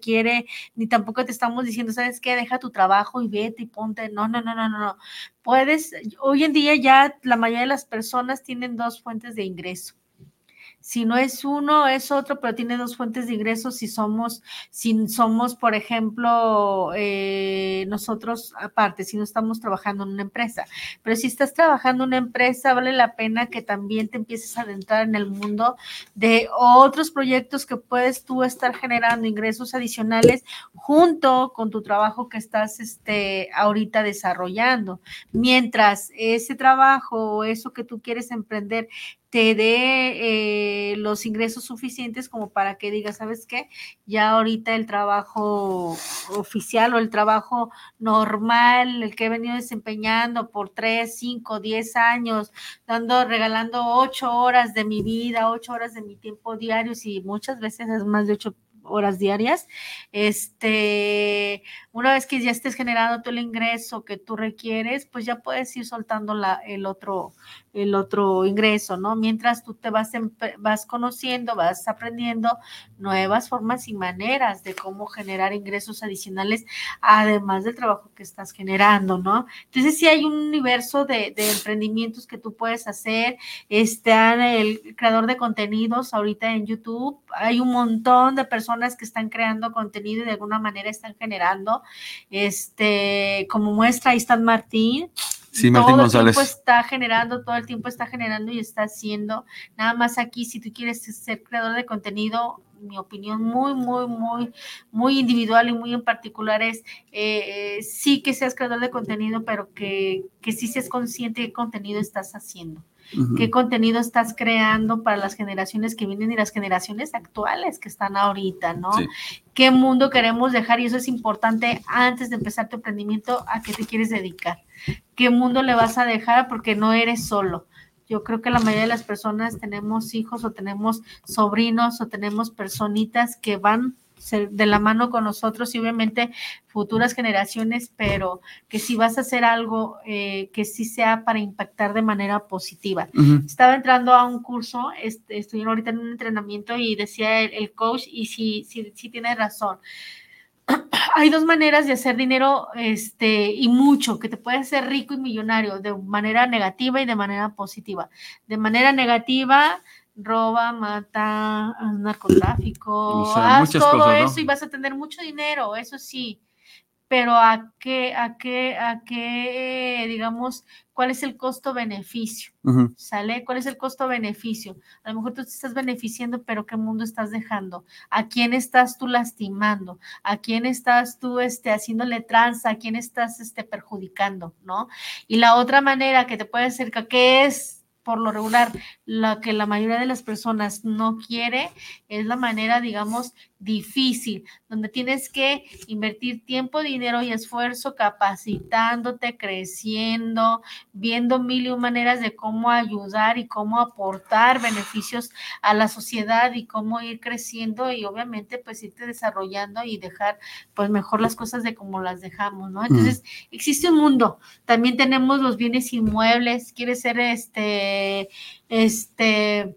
ni tampoco te estamos diciendo, ¿sabes qué? Deja tu trabajo y vete y ponte. No, no, no, no, no. Puedes, hoy en día ya la mayoría de las personas tienen dos fuentes de ingreso si no es uno, es otro, pero tiene dos fuentes de ingresos si somos, si somos, por ejemplo, eh, nosotros aparte, si no estamos trabajando en una empresa. Pero si estás trabajando en una empresa, vale la pena que también te empieces a adentrar en el mundo de otros proyectos que puedes tú estar generando ingresos adicionales junto con tu trabajo que estás este, ahorita desarrollando. Mientras ese trabajo o eso que tú quieres emprender te dé eh, los ingresos suficientes como para que digas, ¿sabes qué? Ya ahorita el trabajo oficial o el trabajo normal, el que he venido desempeñando por tres, cinco, diez años, dando, regalando ocho horas de mi vida, ocho horas de mi tiempo diario, y muchas veces es más de ocho horas diarias. Este, una vez que ya estés generando todo el ingreso que tú requieres, pues ya puedes ir soltando la, el otro, el otro ingreso, ¿no? Mientras tú te vas, vas conociendo, vas aprendiendo nuevas formas y maneras de cómo generar ingresos adicionales, además del trabajo que estás generando, ¿no? Entonces, sí hay un universo de, de emprendimientos que tú puedes hacer. Está el creador de contenidos ahorita en YouTube. Hay un montón de personas que están creando contenido y de alguna manera están generando. Este, como muestra, ahí está Martín. Sí, Martín todo el tiempo está generando, todo el tiempo está generando y está haciendo. Nada más aquí, si tú quieres ser creador de contenido, mi opinión muy, muy, muy, muy individual y muy en particular es eh, sí que seas creador de contenido, pero que, que sí seas consciente de qué contenido estás haciendo qué contenido estás creando para las generaciones que vienen y las generaciones actuales que están ahorita, ¿no? ¿Qué mundo queremos dejar? Y eso es importante antes de empezar tu emprendimiento, a qué te quieres dedicar. ¿Qué mundo le vas a dejar? Porque no eres solo. Yo creo que la mayoría de las personas tenemos hijos o tenemos sobrinos o tenemos personitas que van de la mano con nosotros y obviamente futuras generaciones, pero que si vas a hacer algo eh, que sí sea para impactar de manera positiva. Estaba entrando a un curso, estoy ahorita en un entrenamiento y decía el, coach, y sí, sí, sí tiene razón hay dos maneras de hacer dinero este, y mucho, que te puedes hacer rico y millonario de manera negativa y de manera positiva. De manera negativa, roba, mata, narcotráfico, haz todo eso y vas a tener mucho dinero, eso sí. Pero a qué, a qué, a qué, digamos, cuál es el costo-beneficio, ¿sale? ¿Cuál es el costo-beneficio? A lo mejor tú te estás beneficiando, pero ¿qué mundo estás dejando? ¿A quién estás tú lastimando? ¿A quién estás tú este, haciéndole tranza? ¿A quién estás este, perjudicando? ¿No? Y la otra manera que te puede ser, que es por lo regular, lo que la mayoría de las personas no quiere es la manera, digamos, difícil, donde tienes que invertir tiempo, dinero y esfuerzo capacitándote, creciendo, viendo mil y maneras de cómo ayudar y cómo aportar beneficios a la sociedad y cómo ir creciendo y obviamente pues irte desarrollando y dejar pues mejor las cosas de como las dejamos, ¿no? Entonces, existe un mundo. También tenemos los bienes inmuebles, quiere ser este este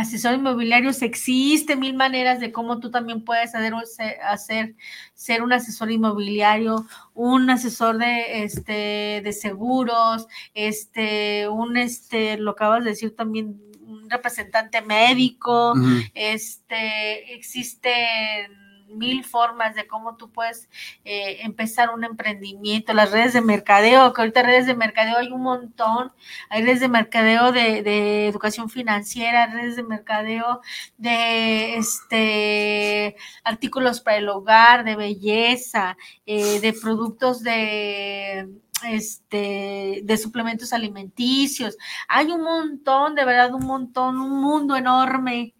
asesor inmobiliarios existe mil maneras de cómo tú también puedes hacer, hacer ser un asesor inmobiliario, un asesor de este de seguros, este un este lo acabas de decir también un representante médico, este existen mil formas de cómo tú puedes eh, empezar un emprendimiento, las redes de mercadeo, que ahorita redes de mercadeo hay un montón, hay redes de mercadeo de, educación financiera, redes de mercadeo de este artículos para el hogar, de belleza, eh, de productos de este, de suplementos alimenticios. Hay un montón, de verdad, un montón, un mundo enorme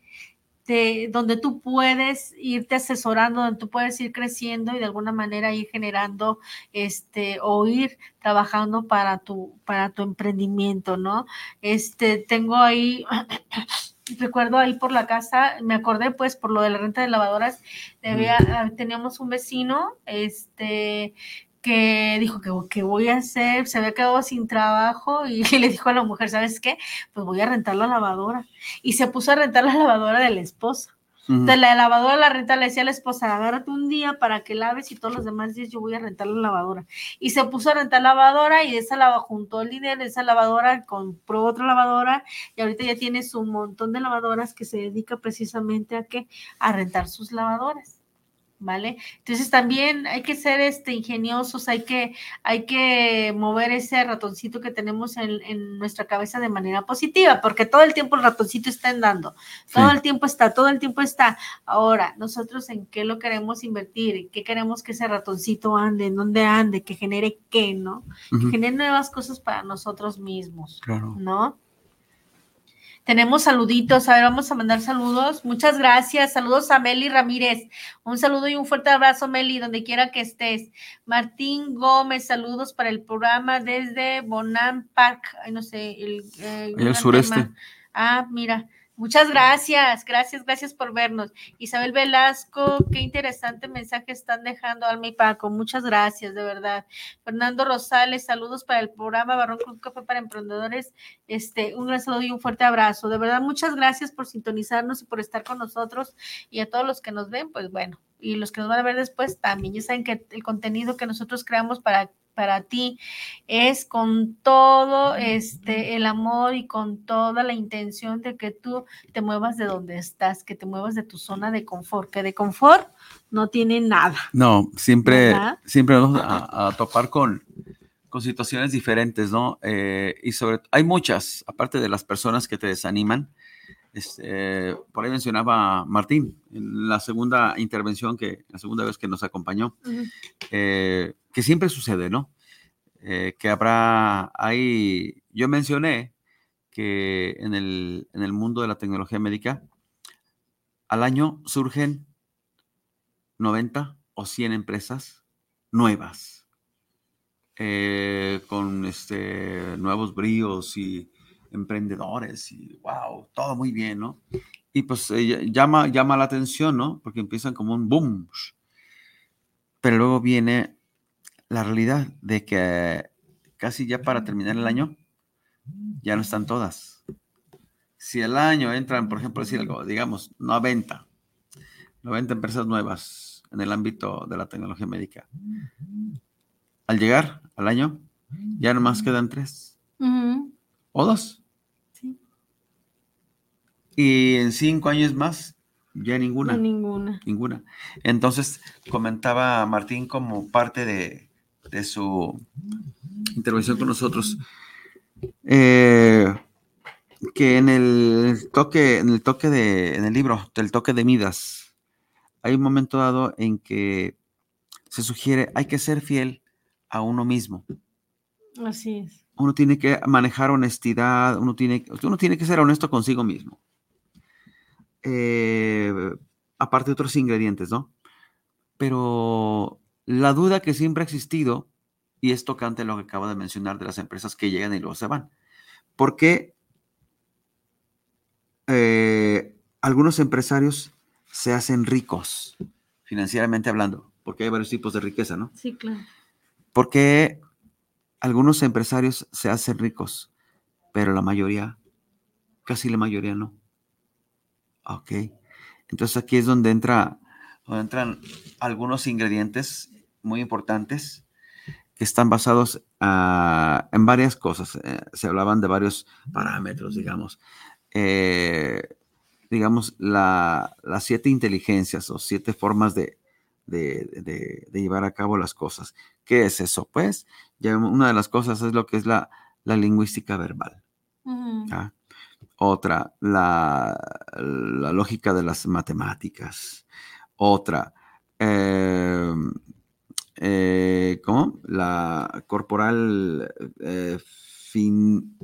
donde tú puedes irte asesorando, donde tú puedes ir creciendo y de alguna manera ir generando este o ir trabajando para tu para tu emprendimiento, ¿no? Este tengo ahí recuerdo ahí por la casa, me acordé pues por lo de la renta de lavadoras, teníamos un vecino, este, que dijo que, que voy a hacer, se había quedado sin trabajo y le dijo a la mujer, ¿sabes qué? Pues voy a rentar la lavadora. Y se puso a rentar la lavadora de la esposa. Entonces la lavadora la renta le decía a la esposa, agárrate un día para que laves y todos los demás días yo voy a rentar la lavadora. Y se puso a rentar lavadora y esa lava juntó el dinero de esa lavadora, compró otra lavadora y ahorita ya tiene su montón de lavadoras que se dedica precisamente a qué? A rentar sus lavadoras. ¿Vale? Entonces también hay que ser este, ingeniosos, hay que, hay que mover ese ratoncito que tenemos en, nuestra cabeza de manera positiva, porque todo el tiempo el ratoncito está andando, todo el tiempo está, todo el tiempo está. Ahora, nosotros en qué lo queremos invertir, qué queremos que ese ratoncito ande, en dónde ande, que genere qué, ¿no? Que genere nuevas cosas para nosotros mismos, claro. ¿no? Tenemos saluditos, a ver, vamos a mandar saludos. Muchas gracias. Saludos a Meli Ramírez. Un saludo y un fuerte abrazo, Meli, donde quiera que estés. Martín Gómez, saludos para el programa desde Bonam Park. Ay, no sé, el, eh, el sureste. Ah, mira. Muchas gracias, gracias, gracias por vernos. Isabel Velasco, qué interesante mensaje están dejando, Alma y Paco. Muchas gracias, de verdad. Fernando Rosales, saludos para el programa Barrón Club Café para Emprendedores. Este, un gran saludo y un fuerte abrazo. De verdad, muchas gracias por sintonizarnos y por estar con nosotros. Y a todos los que nos ven, pues bueno, y los que nos van a ver después también. Ya saben que el contenido que nosotros creamos para para ti es con todo este el amor y con toda la intención de que tú te muevas de donde estás, que te muevas de tu zona de confort, que de confort no tiene nada. No, siempre, siempre vamos a, topar con, con situaciones diferentes, ¿no? Eh, y sobre hay muchas, aparte de las personas que te desaniman. Este, por ahí mencionaba Martín en la segunda intervención que la segunda vez que nos acompañó eh, que siempre sucede, ¿no? Eh, que habrá, hay, yo mencioné que en el, en el mundo de la tecnología médica, al año surgen 90 o 100 empresas nuevas, eh, con este, nuevos bríos y emprendedores y wow, todo muy bien, ¿no? Y pues eh, llama, llama la atención, ¿no? Porque empiezan como un boom. Pero luego viene la realidad de que casi ya para terminar el año, ya no están todas. Si el año entran, por ejemplo, decir algo, digamos, 90, 90 empresas nuevas en el ámbito de la tecnología médica. Al llegar al año, ya nomás quedan tres. O dos. Y en cinco años más, ya ninguna. ninguna. Ninguna. Entonces, comentaba Martín como parte de, de su intervención con nosotros, eh, que en el toque, en el toque de, en el libro del toque de Midas, hay un momento dado en que se sugiere hay que ser fiel a uno mismo. Así es. Uno tiene que manejar honestidad, uno tiene, uno tiene que ser honesto consigo mismo. Eh, aparte de otros ingredientes, ¿no? Pero la duda que siempre ha existido, y es tocante lo que acabo de mencionar de las empresas que llegan y luego se van, porque eh, algunos empresarios se hacen ricos, financieramente hablando, porque hay varios tipos de riqueza, ¿no? Sí, claro. Porque algunos empresarios se hacen ricos, pero la mayoría, casi la mayoría no. Ok. Entonces aquí es donde, entra, donde entran algunos ingredientes muy importantes que están basados ah, en varias cosas. Eh, se hablaban de varios parámetros, digamos. Eh, digamos, las siete inteligencias o siete formas de, de, llevar a cabo las cosas. ¿Qué es eso? Pues ya una de las cosas es lo que es la, la lingüística verbal. Otra, la, la, lógica de las matemáticas. Otra, em, eh, ¿cómo? La corporal eh, fin,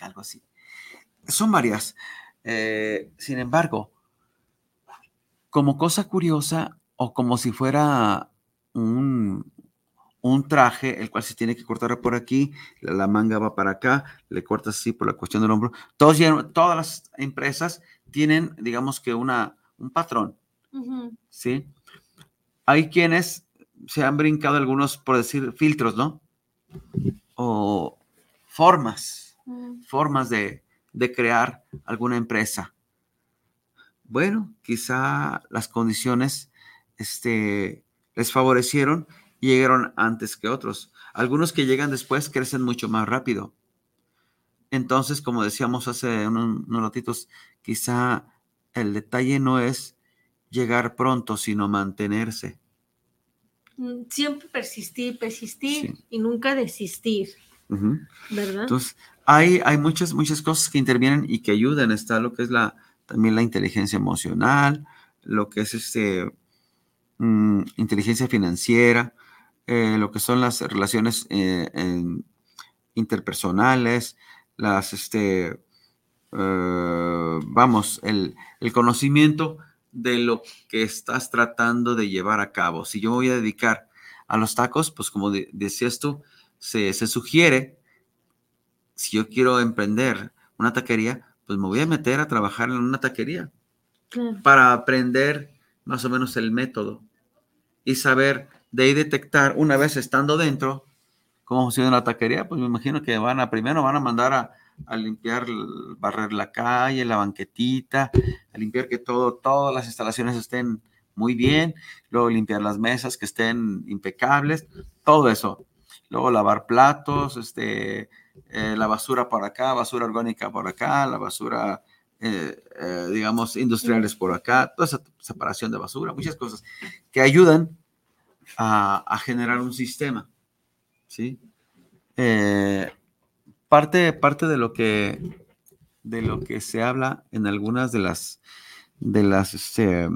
algo así. Son varias. Eh, sin embargo, como cosa curiosa o como si fuera un, un traje, el cual se tiene que cortar por aquí, la, manga va para acá, le cortas así por la cuestión del hombro. Todos, todas las empresas tienen, digamos que una, un patrón, ¿sí? Hay quienes se han brincado algunos, por decir, filtros, ¿no? O formas, mm. formas de, de crear alguna empresa. Bueno, quizá las condiciones este, les favorecieron y llegaron antes que otros. Algunos que llegan después crecen mucho más rápido. Entonces, como decíamos hace unos, ratitos, quizá el detalle no es llegar pronto, sino mantenerse. Mm, siempre persistir, persistir y nunca desistir. ¿Verdad? Entonces, hay, hay muchas, muchas cosas que intervienen y que ayudan. Está lo que es la, también la inteligencia emocional, lo que es este, mm, inteligencia financiera, eh, lo que son las relaciones eh, interpersonales, las, este, eh, vamos, el, conocimiento de lo que estás tratando de llevar a cabo. Si yo me voy a dedicar a los tacos, pues como decías tú, se, se sugiere, si yo quiero emprender una taquería, pues me voy a meter a trabajar en una taquería para aprender más o menos el método y saber de ahí detectar una vez estando dentro cómo funciona la taquería, pues me imagino que van a primero van a mandar a, a limpiar, barrer la calle, la banquetita, a limpiar que todo, todas las instalaciones estén muy bien, luego limpiar las mesas que estén impecables, todo eso. Luego lavar platos, este, eh, la basura por acá, basura orgánica por acá, la basura, eh, eh, digamos, industriales por acá, toda esa separación de basura, muchas cosas que ayudan a, generar un sistema, ¿sí? parte, parte de lo que de lo que se habla en algunas de las de las este,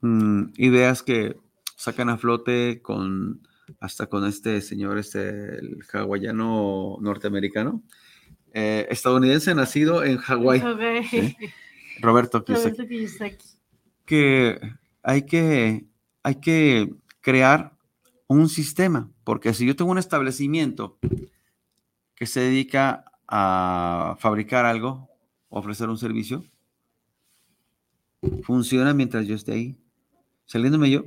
mm, ideas que sacan a flote con hasta con este señor, este, el hawaiano norteamericano, eh, estadounidense nacido en Hawái. Roberto Kiyosaki. Que hay que, hay que crear un sistema, porque si yo tengo un establecimiento que se dedica a fabricar algo, ofrecer un servicio, funciona mientras yo esté ahí. Saliéndome yo,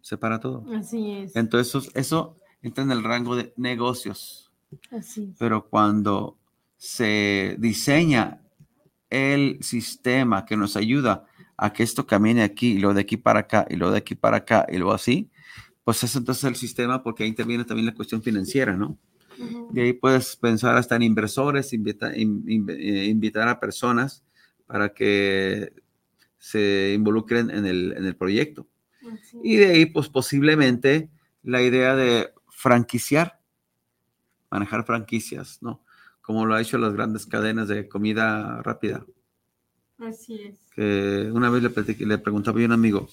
separa todo. Así es. Entonces, eso, entra en el rango de negocios. Así Pero cuando se diseña el sistema que nos ayuda a que esto camine aquí y luego de aquí para acá y luego de aquí para acá y luego así, pues es entonces el sistema porque ahí interviene también la cuestión financiera, ¿no? Y ahí puedes pensar hasta en inversores, eh, invitar a personas para que se involucren en el, en el proyecto. Y de ahí, pues posiblemente la idea de franquiciar, manejar franquicias, ¿no? Como lo ha hecho las grandes cadenas de comida rápida. Así es. Que una vez le, le preguntaba a un amigo,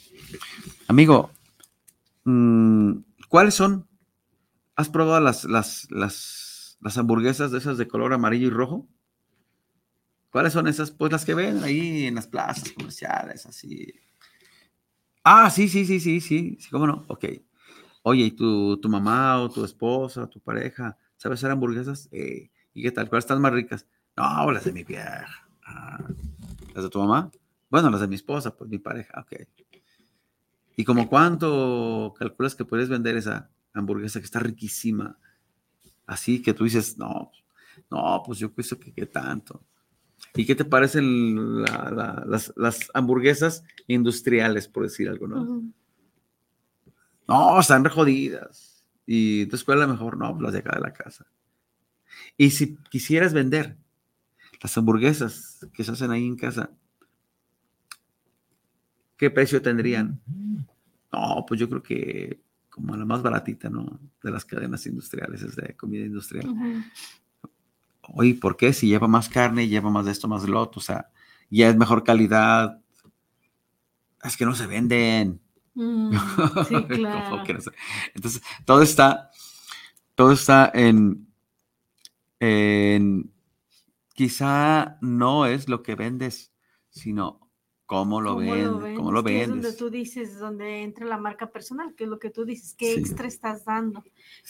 amigo, ¿cuáles son? ¿Has probado las, las, las, las hamburguesas de esas de color amarillo y rojo? ¿Cuáles son esas? Pues las que ven ahí en las plazas comerciales, así, Ah, sí, sí, sí, sí, sí, sí, cómo no. Ok. Oye, ¿y tu, tu mamá o tu esposa o tu pareja sabe hacer hamburguesas? Eh, ¿Y qué tal? ¿Cuáles están más ricas? No, las de mi vieja. Ah, ¿Las de tu mamá? Bueno, las de mi esposa, pues mi pareja, ok. ¿Y como cuánto calculas que puedes vender esa hamburguesa que está riquísima? Así que tú dices, no, no, pues yo pienso que qué tanto. ¿Y qué te parecen las, hamburguesas industriales, por decir algo, no? No, están re jodidas. Y entonces, ¿cuál es la mejor? No, pues las de acá de la casa. Y si quisieras vender las hamburguesas que se hacen ahí en casa, ¿qué precio tendrían? No, pues yo creo que como la más baratita, ¿no? De las cadenas industriales, es de comida industrial. Oye, ¿por qué? Si lleva más carne, lleva más de esto, más de lo otro, o sea, ya es mejor calidad. Es que no se venden. Mm, sí, claro. Entonces, todo está, todo está en, en, quizá no es lo que vendes, sino cómo lo ven, cómo lo ven. Es donde tú dices, donde entra la marca personal, que es lo que tú dices, qué extra estás dando,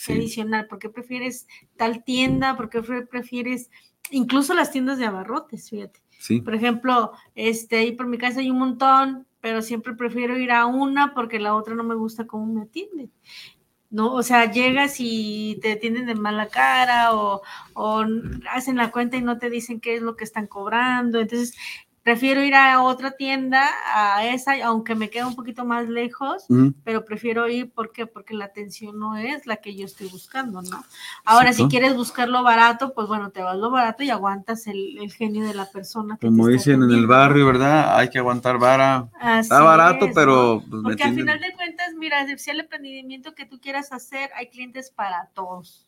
adicional, ¿por qué prefieres tal tienda? ¿Por qué prefieres incluso las tiendas de abarrotes, fíjate? Sí. Por ejemplo, este, ahí por mi casa hay un montón, pero siempre prefiero ir a una porque la otra no me gusta cómo me atienden. ¿no? O sea, llegas y te atienden de mala cara o, o, hacen la cuenta y no te dicen qué es lo que están cobrando. Entonces, prefiero ir a otra tienda, a esa, aunque me quede un poquito más lejos, pero prefiero ir porque porque la atención no es la que yo estoy buscando, ¿no? Ahora, si quieres buscar lo barato, pues bueno, te vas lo barato y aguantas el, genio de la persona. Como dicen en el barrio, ¿verdad? Hay que aguantar vara. está barato, pero... Pues, porque al final de cuentas, mira, si el emprendimiento que tú quieras hacer, hay clientes para todos.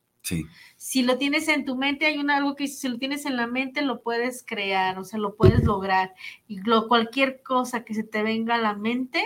Si lo tienes en tu mente, hay un algo que si lo tienes en la mente, lo puedes crear, o sea, lo puedes lograr. Y lo, cualquier cosa que se te venga a la mente,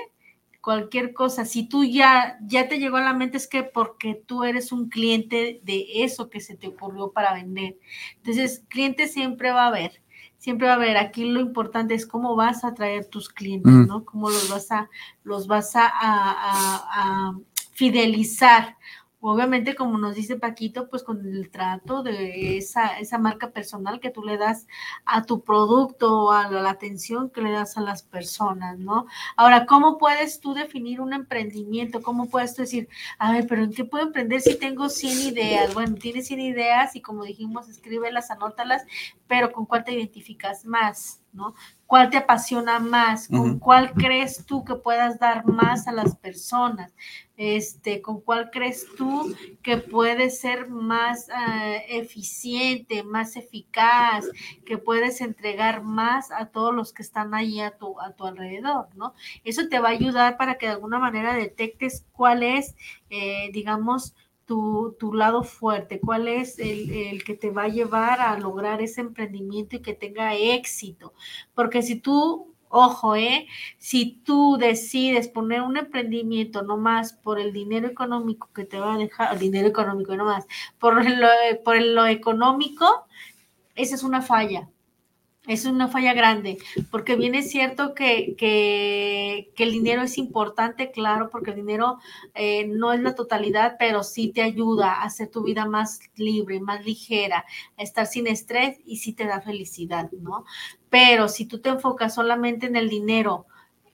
cualquier cosa, si tú ya, ya te llegó a la mente, es que porque tú eres un cliente de eso que se te ocurrió para vender. Entonces, cliente siempre va a haber. Siempre va a haber, aquí lo importante es cómo vas a atraer tus clientes, ¿no? Cómo los vas a, los vas a, a fidelizar Obviamente, como nos dice Paquito, pues con el trato de esa, esa marca personal que tú le das a tu producto o a la atención que le das a las personas, ¿no? Ahora, ¿cómo puedes tú definir un emprendimiento? ¿Cómo puedes tú decir, a ver, pero ¿en qué puedo emprender si tengo 100 ideas? Bueno, tienes 100 ideas y como dijimos, escríbelas, anótalas, pero ¿con cuál te identificas más? ¿no? ¿Cuál te apasiona más? ¿Con cuál crees tú que puedas dar más a las personas? Este, ¿Con cuál crees tú que puedes ser más eh, eficiente, más eficaz, que puedes entregar más a todos los que están ahí a tu, a tu alrededor, ¿no? Eso te va a ayudar para que de alguna manera detectes cuál es, eh, digamos, tu, tu, lado fuerte, cuál es el, el, que te va a llevar a lograr ese emprendimiento y que tenga éxito. Porque si tú, ojo, ¿eh? si tú decides poner un emprendimiento nomás por el dinero económico que te va a dejar, el dinero económico nomás, por lo, por lo económico, esa es una falla es una falla grande, porque bien es cierto que, que, el dinero es importante, claro, porque el dinero eh, no es la totalidad, pero sí te ayuda a hacer tu vida más libre, más ligera, a estar sin estrés y sí te da felicidad, ¿no? Pero si tú te enfocas solamente en el dinero,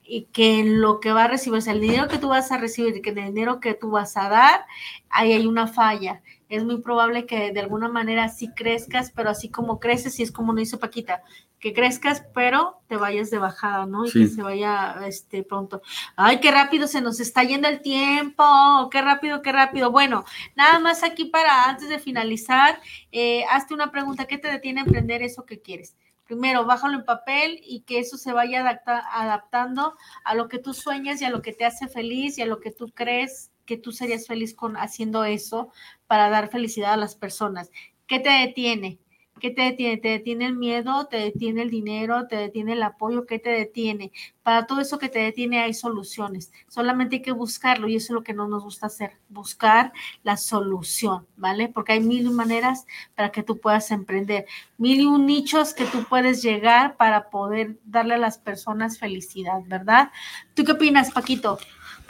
y que en lo que va a recibir, o sea, el dinero que tú vas a recibir y que en el dinero que tú vas a dar, ahí hay una falla es muy probable que de alguna manera sí crezcas, pero así como creces, y es como no hizo Paquita, que crezcas, pero te vayas de bajada, ¿no? Y que se vaya este pronto. Ay, qué rápido se nos está yendo el tiempo, qué rápido, qué rápido. Bueno, nada más aquí para antes de finalizar, eh, hazte una pregunta, ¿qué te detiene a emprender eso que quieres? Primero, bájalo en papel y que eso se vaya adaptando a lo que tú sueñas y a lo que te hace feliz y a lo que tú crees que tú serías feliz con haciendo eso para dar felicidad a las personas. ¿Qué te detiene? ¿Qué te detiene? ¿Te detiene el miedo? ¿Te detiene el dinero? ¿Te detiene el apoyo? ¿Qué te detiene? Para todo eso que te detiene hay soluciones. Solamente hay que buscarlo y eso es lo que no nos gusta hacer, buscar la solución, ¿vale? Porque hay mil maneras para que tú puedas emprender, mil y un nichos que tú puedes llegar para poder darle a las personas felicidad, ¿verdad? ¿Tú qué opinas, Paquito?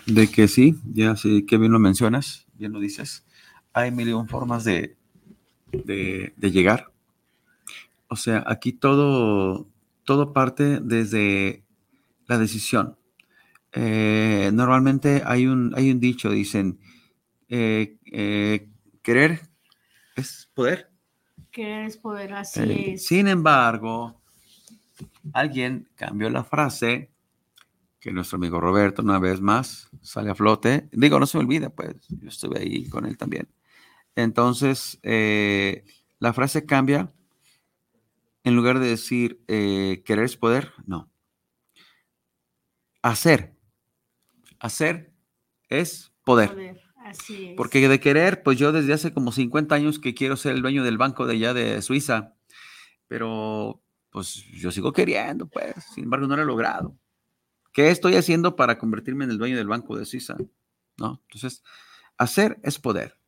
De que sí, ya sí, que bien lo mencionas, bien lo dices. Hay mil formas de, de, llegar. O sea, aquí todo, todo parte desde la decisión. Eh, normalmente hay un, hay un dicho, dicen, eh, eh, querer es poder. Querer es poder, así es. Sin embargo, alguien cambió la frase que nuestro amigo Roberto una vez más sale a flote. Digo, no se me olvida, pues yo estuve ahí con él también. Entonces, eh, la frase cambia. En lugar de decir eh, querer es poder, no. Hacer. Hacer es poder. Poder, Así es. Porque de querer, pues yo desde hace como 50 años que quiero ser el dueño del banco de allá de Suiza, pero pues yo sigo queriendo, pues, sin embargo no lo he logrado. ¿Qué estoy haciendo para convertirme en el dueño del banco de Suiza? ¿No? Entonces, hacer es poder.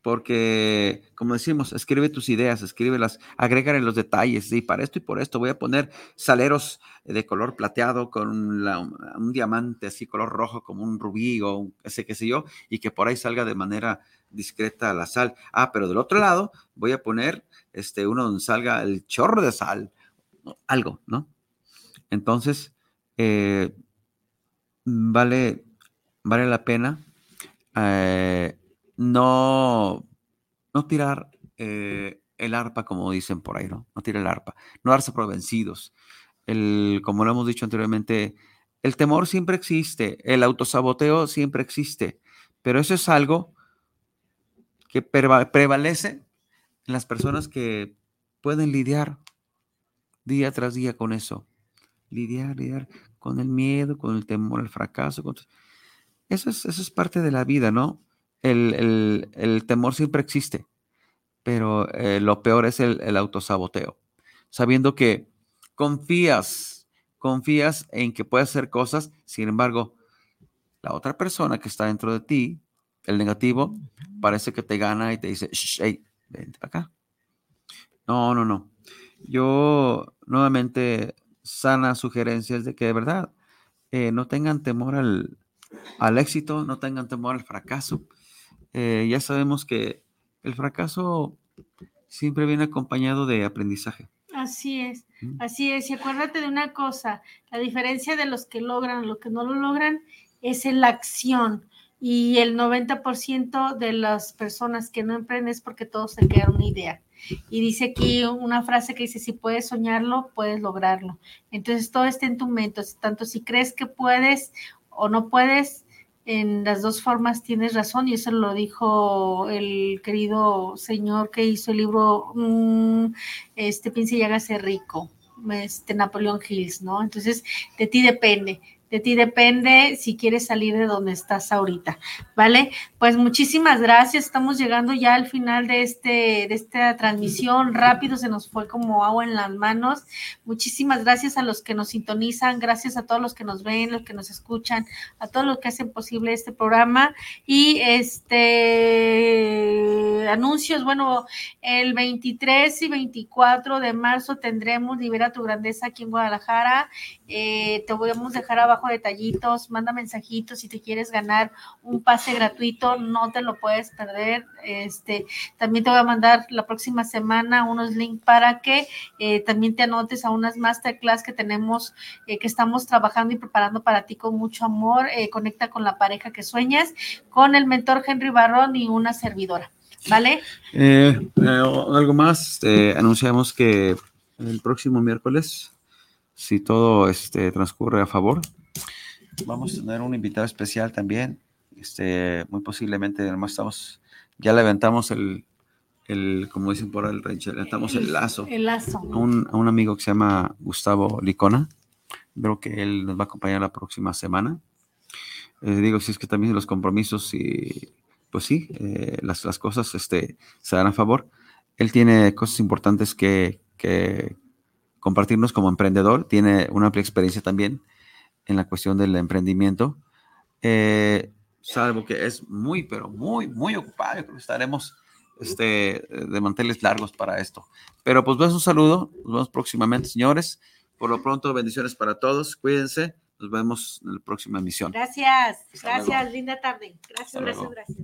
Porque, como decimos, escribe tus ideas, escríbelas, agrégale los detalles. Y para esto y por esto voy a poner saleros de color plateado con un diamante así, color rojo, como un rubí o un- ese qué sé yo, y que por ahí salga de manera discreta la sal. Ah, pero del otro lado voy a poner este, uno donde salga el chorro de sal, algo, ¿no? Entonces, eh, vale, vale la pena eh, no, no tirar eh, el arpa, como dicen por ahí, ¿no? No tirar el arpa, no darse por vencidos. El, como lo hemos dicho anteriormente, el temor siempre existe, el autosaboteo siempre existe, pero eso es algo que preva- prevalece en las personas que pueden lidiar día tras día con eso. Lidiar, lidiar con el miedo, con el temor, el fracaso. con- Eso, es, eso es parte de la vida, ¿no? El, el- el temor siempre existe, pero eh, lo peor es el, el autosaboteo. Sabiendo que confías, confías en que puedes hacer cosas, sin embargo, la otra persona que está dentro de ti, el negativo, parece que te gana y te dice, "Shh, hey, vente para acá. No, no, no. Yo nuevamente sana sugerencias de que de verdad eh, no tengan temor al, al éxito, no tengan temor al fracaso. Eh, ya sabemos que el fracaso siempre viene acompañado de aprendizaje. Así es, Mm. así es. Y acuérdate de una cosa, la diferencia de los que logran, los que no lo logran, es en la acción. Y el 90% de las personas que no emprenden es porque todos se quedan una idea. Y dice aquí una frase que dice, si puedes soñarlo, puedes lograrlo. Entonces todo está en tu mente, tanto si crees que puedes o no puedes, en las dos formas tienes razón y eso lo dijo el querido señor que hizo el libro mm, este Piense y hágase rico, este Napoleón Hills, ¿no? Entonces, de ti depende. De ti depende si quieres salir de donde estás ahorita, ¿vale? Pues muchísimas gracias. Estamos llegando ya al final de, este, de esta transmisión. Rápido se nos fue como agua en las manos. Muchísimas gracias a los que nos sintonizan, gracias a todos los que nos ven, los que nos escuchan, a todos los que hacen posible este programa. Y este anuncios, bueno, el 23 y 24 de marzo tendremos Libera tu Grandeza aquí en Guadalajara. Eh, te voy a dejar abajo detallitos, manda mensajitos si te quieres ganar un pase gratuito, no te lo puedes perder. Este, también te voy a mandar la próxima semana unos links para que eh, también te anotes a unas masterclass que tenemos, eh, que estamos trabajando y preparando para ti con mucho amor. Eh, conecta con la pareja que sueñas, con el mentor Henry Barrón y una servidora. ¿Vale? Algo más, eh, anunciamos que el próximo miércoles, si todo este, transcurre a favor, vamos a tener un invitado especial también. Este, muy posiblemente, además estamos, ya levantamos el, el como dicen por el levantamos el lazo El lazo. a un, a un amigo que se llama Gustavo Licona. Creo que él nos va a acompañar la próxima semana. Eh, digo, si es que también los compromisos y pues sí, eh, las, las cosas este, se dan a favor. Él tiene cosas importantes que, que compartirnos como emprendedor. Tiene una amplia experiencia también en la cuestión del emprendimiento. Eh, salvo que es muy, pero muy, muy ocupado. Creo que estaremos este, de manteles largos para esto. Pero pues ves un saludo. Nos vemos próximamente, señores. Por lo pronto, bendiciones para todos. Cuídense. Nos vemos en la próxima emisión. Gracias, Hasta luego. gracias, linda tarde. Gracias, gracias, gracias.